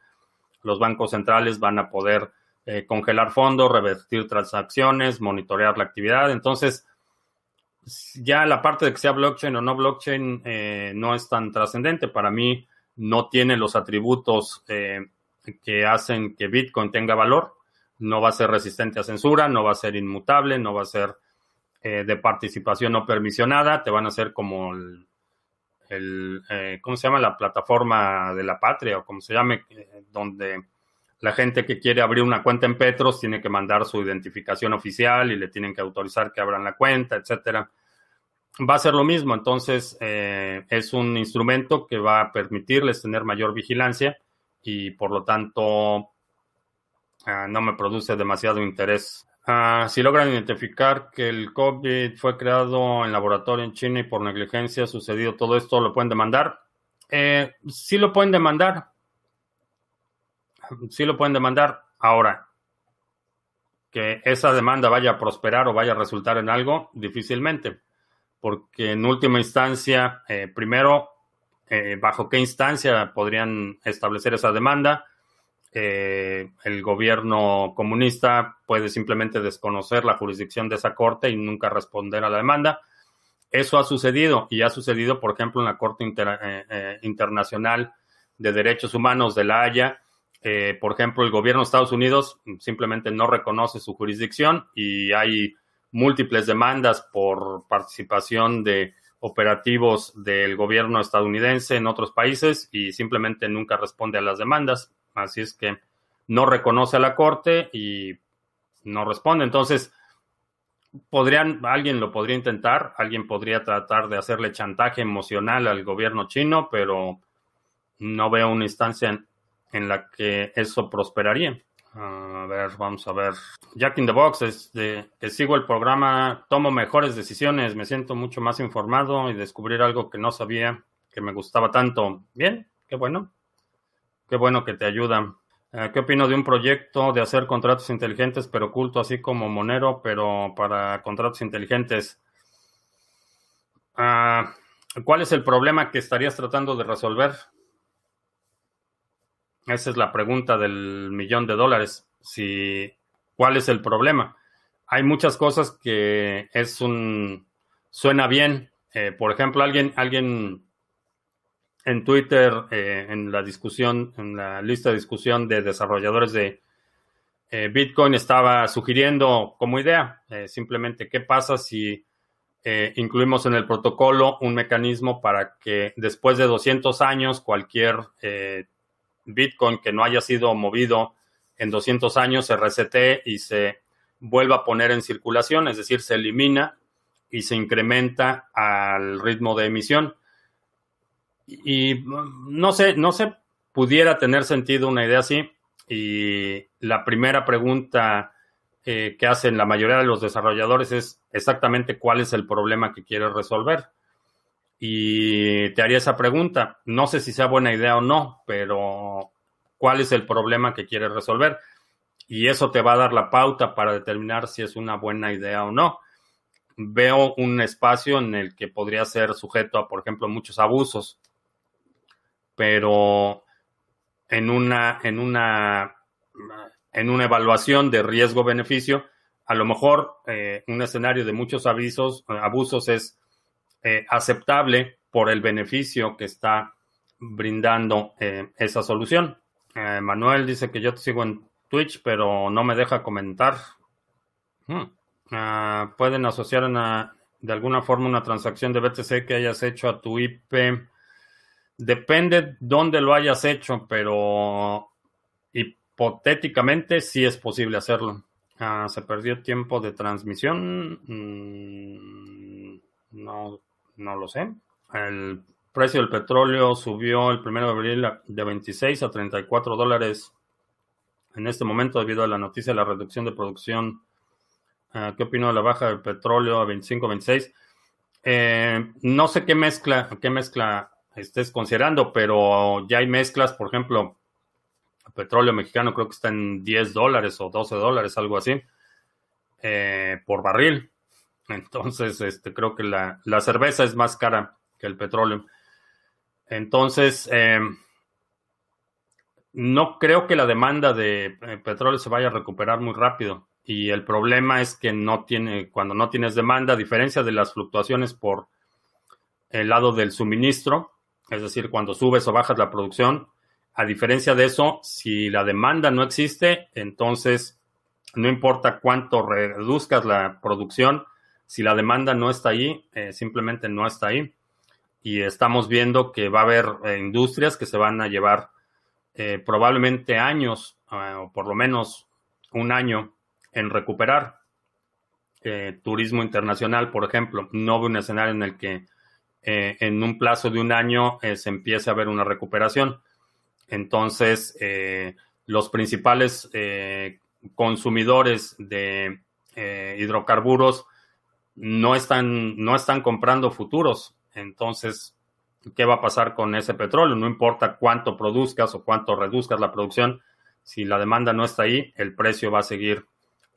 Los bancos centrales van a poder eh, congelar fondos, revertir transacciones, monitorear la actividad. Entonces, ya la parte de que sea blockchain o no blockchain eh, no es tan trascendente. Para mí no tiene los atributos eh, que hacen que Bitcoin tenga valor. No va a ser resistente a censura, no va a ser inmutable, no va a ser eh, de participación no permisionada, te van a hacer como el, eh, ¿cómo se llama? La plataforma de la patria o como se llame, eh, donde la gente que quiere abrir una cuenta en Petros tiene que mandar su identificación oficial y le tienen que autorizar que abran la cuenta, etcétera. Va a ser lo mismo, entonces es un instrumento que va a permitirles tener mayor vigilancia y por lo tanto ah, no me produce demasiado interés Ah, si logran identificar que el COVID fue creado en laboratorio en China y por negligencia ha sucedido todo esto, ¿lo pueden demandar? Eh, sí lo pueden demandar. Sí lo pueden demandar. Ahora, que esa demanda vaya a prosperar o vaya a resultar en algo, difícilmente. Porque en última instancia, eh, primero, eh, bajo qué instancia podrían establecer esa demanda eh, el gobierno comunista puede simplemente desconocer la jurisdicción de esa corte y nunca responder a la demanda. Eso ha sucedido y ha sucedido, por ejemplo, en la Corte eh, eh, Internacional de Derechos Humanos de La Haya. por ejemplo, el gobierno de Estados Unidos simplemente no reconoce su jurisdicción y hay múltiples demandas por participación de operativos del gobierno estadounidense en otros países y simplemente nunca responde a las demandas. Así es que no reconoce a la corte y no responde. Entonces, podrían, alguien lo podría intentar, alguien podría tratar de hacerle chantaje emocional al gobierno chino, pero no veo una instancia en, la que eso prosperaría. A ver, vamos a ver. Jack in the Box, es de que sigo el programa, tomo mejores decisiones, me siento mucho más informado y descubrir algo que no sabía que me gustaba tanto. Bien, qué bueno. Qué bueno que te ayuda. Eh, ¿Qué opino de un proyecto de hacer contratos inteligentes pero oculto, así como Monero, pero para contratos inteligentes? Ah, ¿Cuál es el problema que estarías tratando de resolver? Esa es la pregunta del millón de dólares. Si, ¿Cuál es el problema? Hay muchas cosas que es un... suena bien. Eh, por ejemplo, alguien, alguien en Twitter, eh, en la discusión, en la lista de discusión de desarrolladores de eh, Bitcoin, estaba sugiriendo como idea eh, simplemente qué pasa si incluimos en el protocolo un mecanismo para que después de 200 años cualquier Bitcoin que no haya sido movido en 200 años se resete y se vuelva a poner en circulación, es decir, se elimina y se incrementa al ritmo de emisión. Y no sé, no sé, pudiera tener sentido una idea así. Y la primera pregunta eh, que hacen la mayoría de los desarrolladores es exactamente cuál es el problema que quieres resolver. Y te haría esa pregunta. No sé si sea buena idea o no, pero ¿cuál es el problema que quieres resolver? Y eso te va a dar la pauta para determinar si es una buena idea o no. Veo un espacio en el que podría ser sujeto a, por ejemplo, muchos abusos pero en una, en una, en una evaluación de riesgo-beneficio, a lo mejor eh, un escenario de muchos avisos, abusos es eh, aceptable por el beneficio que está brindando eh, esa solución. Manuel dice que yo te sigo en Twitch, pero no me deja comentar. Hmm. Ah, pueden asociar de alguna forma una transacción de BTC que hayas hecho a tu IP Depende dónde lo hayas hecho, pero hipotéticamente sí es posible hacerlo. Ah, se perdió tiempo de transmisión. Mm, no, no lo sé. El precio del petróleo subió el 1 de abril de 26 a 34 dólares en este momento debido a la noticia de la reducción de producción. Ah, ¿Qué opino de la baja del petróleo a 25, 26? Eh, no sé qué mezcla, qué mezcla estés considerando, pero ya hay mezclas, por ejemplo, petróleo mexicano creo que está en 10 dólares o 12 dólares, algo así, eh, por barril. Entonces, este, creo que la, cerveza es más cara que el petróleo. Entonces, eh, no creo que la demanda de eh, petróleo se vaya a recuperar muy rápido. Y el problema es que no tiene, cuando no tienes demanda, a diferencia de las fluctuaciones por el lado del suministro, es decir, cuando subes o bajas la producción. A diferencia de eso, si la demanda no existe, entonces no importa cuánto reduzcas la producción, si la demanda no está ahí, eh, simplemente no está ahí. Y estamos viendo que va a haber eh, industrias que se van a llevar eh, probablemente años, o por lo menos un año, en recuperar. turismo internacional, por ejemplo, no veo un escenario en el que en un plazo de un año se empiece a ver una recuperación. Entonces, los principales consumidores de hidrocarburos no están, no están comprando futuros. Entonces, ¿qué va a pasar con ese petróleo? No importa cuánto produzcas o cuánto reduzcas la producción, si la demanda no está ahí, el precio va a seguir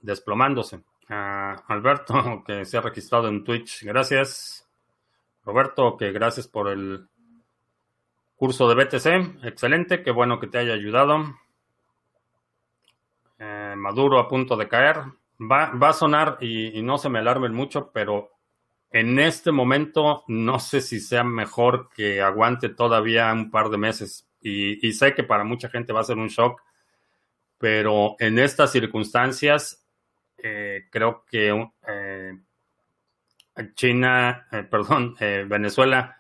desplomándose. Ah, Alberto, (laughs) que se ha registrado en Twitch, gracias. Roberto, que gracias por el curso de BTC, excelente, qué bueno que te haya ayudado. Eh, Maduro a punto de caer, Va, a sonar y, no se me alarmen mucho, pero en este momento no sé si sea mejor que aguante todavía un par de meses. Y, sé que para mucha gente va a ser un shock, pero en estas circunstancias eh, creo que eh, China, eh, perdón, Venezuela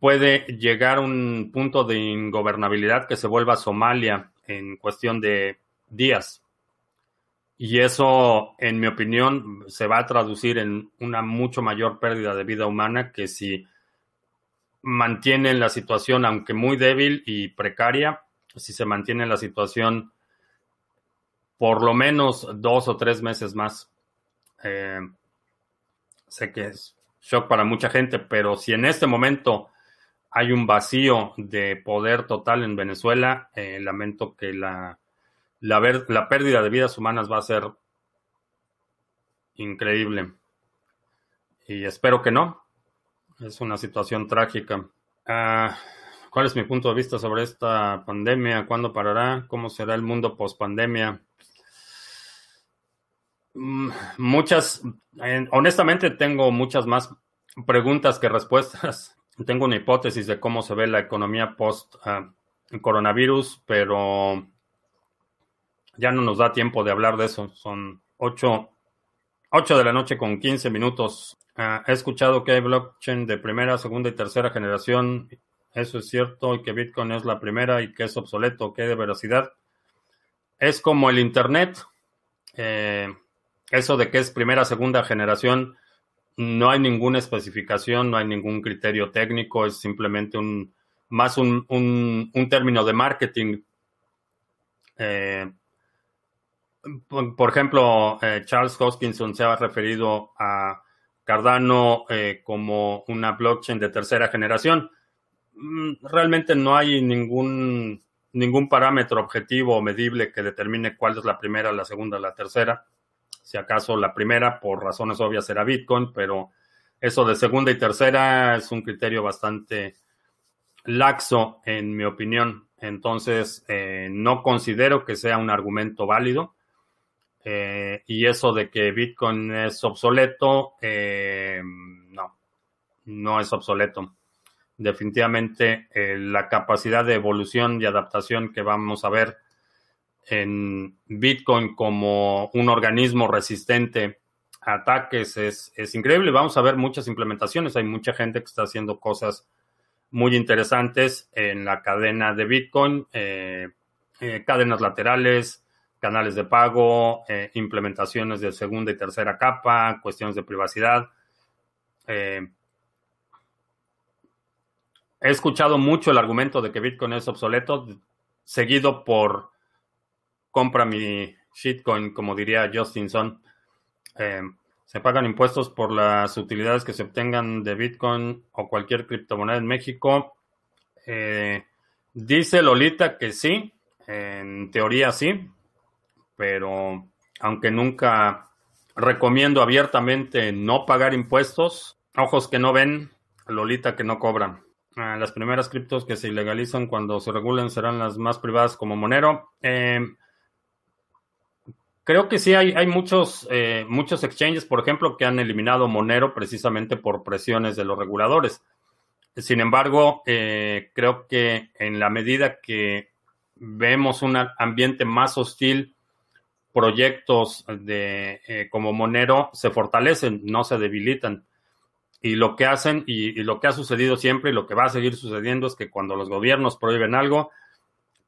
puede llegar a un punto de ingobernabilidad que se vuelva Somalia en cuestión de días. Y eso, en mi opinión, se va a traducir en una mucho mayor pérdida de vida humana que si mantienen la situación, aunque muy débil y precaria, si se mantiene la situación por lo menos dos o tres meses más. Eh, sé que es shock para mucha gente, pero si en este momento hay un vacío de poder total en Venezuela, eh, lamento que la la, la pérdida de vidas humanas va a ser increíble. Y espero que no. Es una situación trágica. Ah, ¿Cuál es mi punto de vista sobre esta pandemia? ¿Cuándo parará? ¿Cómo será el mundo post pandemia? Mm, muchas, honestamente tengo muchas más preguntas que respuestas. (laughs) tengo una hipótesis de cómo se ve la economía post ah, coronavirus, pero ya no nos da tiempo de hablar de eso. Son 8, de la noche con 15 minutos. Ah, he escuchado que hay blockchain de primera, segunda y tercera generación. Eso es cierto y que Bitcoin es la primera y que es obsoleto, que de veracidad. Es como el Internet. Eh, eso de que es primera, segunda generación, no hay ninguna especificación, no hay ningún criterio técnico, es simplemente un más un, término de marketing. Eh, por, ejemplo, eh, Charles Hoskinson se ha referido a Cardano eh, como una blockchain de tercera generación. Mm, realmente no hay ningún, ningún parámetro objetivo o medible que determine cuál es la primera, la segunda, la tercera. Si acaso la primera, por razones obvias, será Bitcoin, pero eso de segunda y tercera es un criterio bastante laxo, en mi opinión. Entonces, eh, no considero que sea un argumento válido. Eh, y eso de que Bitcoin es obsoleto, eh, no, no es obsoleto. Definitivamente la capacidad de evolución y adaptación que vamos a ver en Bitcoin como un organismo resistente a ataques es, es increíble. Vamos a ver muchas implementaciones. Hay mucha gente que está haciendo cosas muy interesantes en la cadena de Bitcoin, cadenas laterales, canales de pago, eh, implementaciones de segunda y tercera capa, cuestiones de privacidad. Eh, he escuchado mucho el argumento de que Bitcoin es obsoleto, seguido por compra mi shitcoin, como diría Justinson. Eh, se pagan impuestos por las utilidades que se obtengan de Bitcoin o cualquier criptomoneda en México. dice Lolita que sí, en teoría sí, pero aunque nunca recomiendo abiertamente no pagar impuestos, ojos que no ven, Lolita que no cobran. Ah, las primeras criptos que se ilegalizan cuando se regulen serán las más privadas como Monero. Em, creo que sí hay, muchos, eh, muchos exchanges, por ejemplo, que han eliminado Monero precisamente por presiones de los reguladores. Sin embargo, eh, creo que en la medida que vemos un ambiente más hostil proyectos de, eh, como Monero se fortalecen, no se debilitan. Y lo que hacen y, lo que ha sucedido siempre y lo que va a seguir sucediendo es que cuando los gobiernos prohíben algo,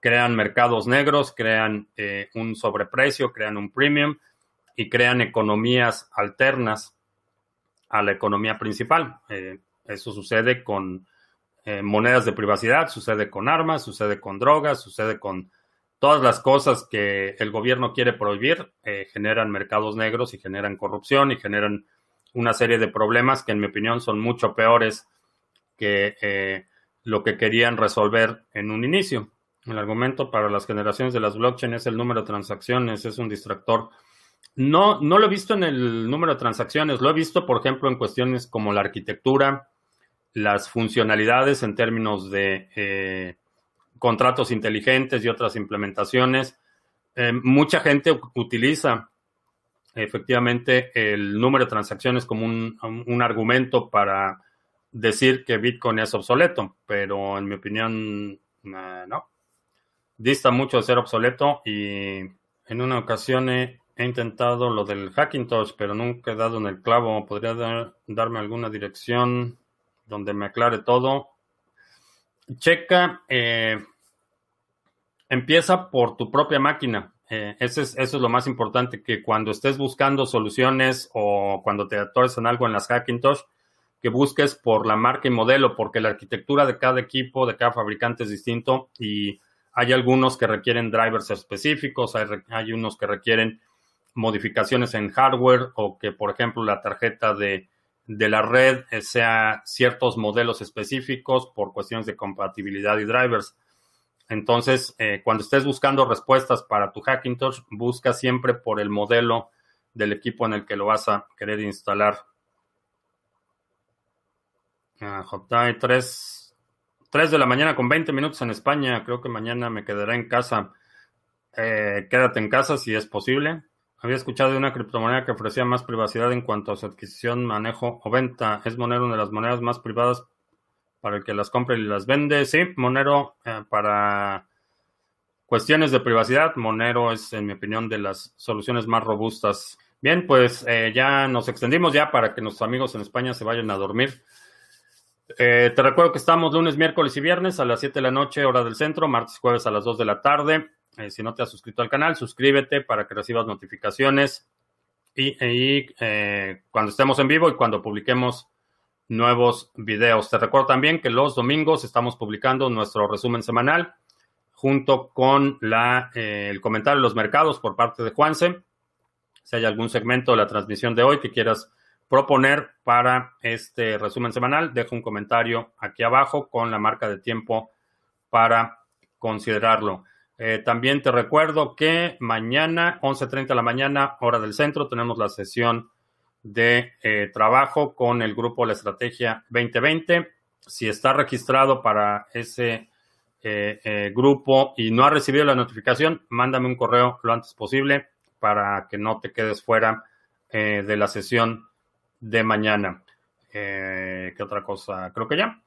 crean mercados negros, crean eh, un sobreprecio, crean un premium y crean economías alternas a la economía principal. Eh, eso sucede con monedas de privacidad, sucede con armas, sucede con drogas, sucede con todas las cosas que el gobierno quiere prohibir eh, generan mercados negros y generan corrupción y generan una serie de problemas que en mi opinión son mucho peores que eh, lo que querían resolver en un inicio. El argumento para las generaciones de las blockchain es el número de transacciones, es un distractor. No, no lo he visto en el número de transacciones, lo he visto, por ejemplo, en cuestiones como la arquitectura, las funcionalidades en términos de eh, contratos inteligentes y otras implementaciones. Eh, mucha gente utiliza efectivamente el número de transacciones como un, argumento para decir que Bitcoin es obsoleto, pero en mi opinión eh, no. Dista mucho de ser obsoleto y en una ocasión he, intentado lo del Hackintosh, pero nunca he dado en el clavo. ¿Podría darme alguna dirección donde me aclare todo? Checa eh, Empieza por tu propia máquina. Eh, eso, es, eso es lo más importante, que cuando estés buscando soluciones o cuando te atores en algo en las Hackintosh, que busques por la marca y modelo, porque la arquitectura de cada equipo, de cada fabricante es distinto y hay algunos que requieren drivers específicos, hay, unos que requieren modificaciones en hardware o que, por ejemplo, la tarjeta de, de la red sea ciertos modelos específicos por cuestiones de compatibilidad y drivers. Entonces, eh, cuando estés buscando respuestas para tu Hackintosh, busca siempre por el modelo del equipo en el que lo vas a querer instalar. Uh, 3, 3 de la mañana con 20 minutos en España. Creo que mañana me quedaré en casa. Eh, quédate en casa si es posible. Había escuchado de una criptomoneda que ofrecía más privacidad en cuanto a su adquisición, manejo o venta. Es Monero una de las monedas más privadas para el que las compre y las vende. Sí, Monero eh, para cuestiones de privacidad, Monero es, en mi opinión, de las soluciones más robustas. Bien, pues eh, ya nos extendimos ya para que nuestros amigos en España se vayan a dormir. Eh, te recuerdo que estamos lunes, miércoles y viernes a las 7 de la noche, hora del centro, martes y jueves a las 2 de la tarde. si no te has suscrito al canal, suscríbete para que recibas notificaciones y, y cuando estemos en vivo y cuando publiquemos nuevos videos. Te recuerdo también que los domingos estamos publicando nuestro resumen semanal junto con la, eh, el comentario de los mercados por parte de Juanse. Si hay algún segmento de la transmisión de hoy que quieras proponer para este resumen semanal, deja un comentario aquí abajo con la marca de tiempo para considerarlo. Eh, también te recuerdo que mañana, 11.30 de la mañana, hora del centro, tenemos la sesión de eh, trabajo con el grupo La Estrategia 2020. Si está registrado para ese eh, grupo y no ha recibido la notificación, mándame un correo lo antes posible para que no te quedes fuera de la sesión de mañana. ¿Qué otra cosa? Creo que ya.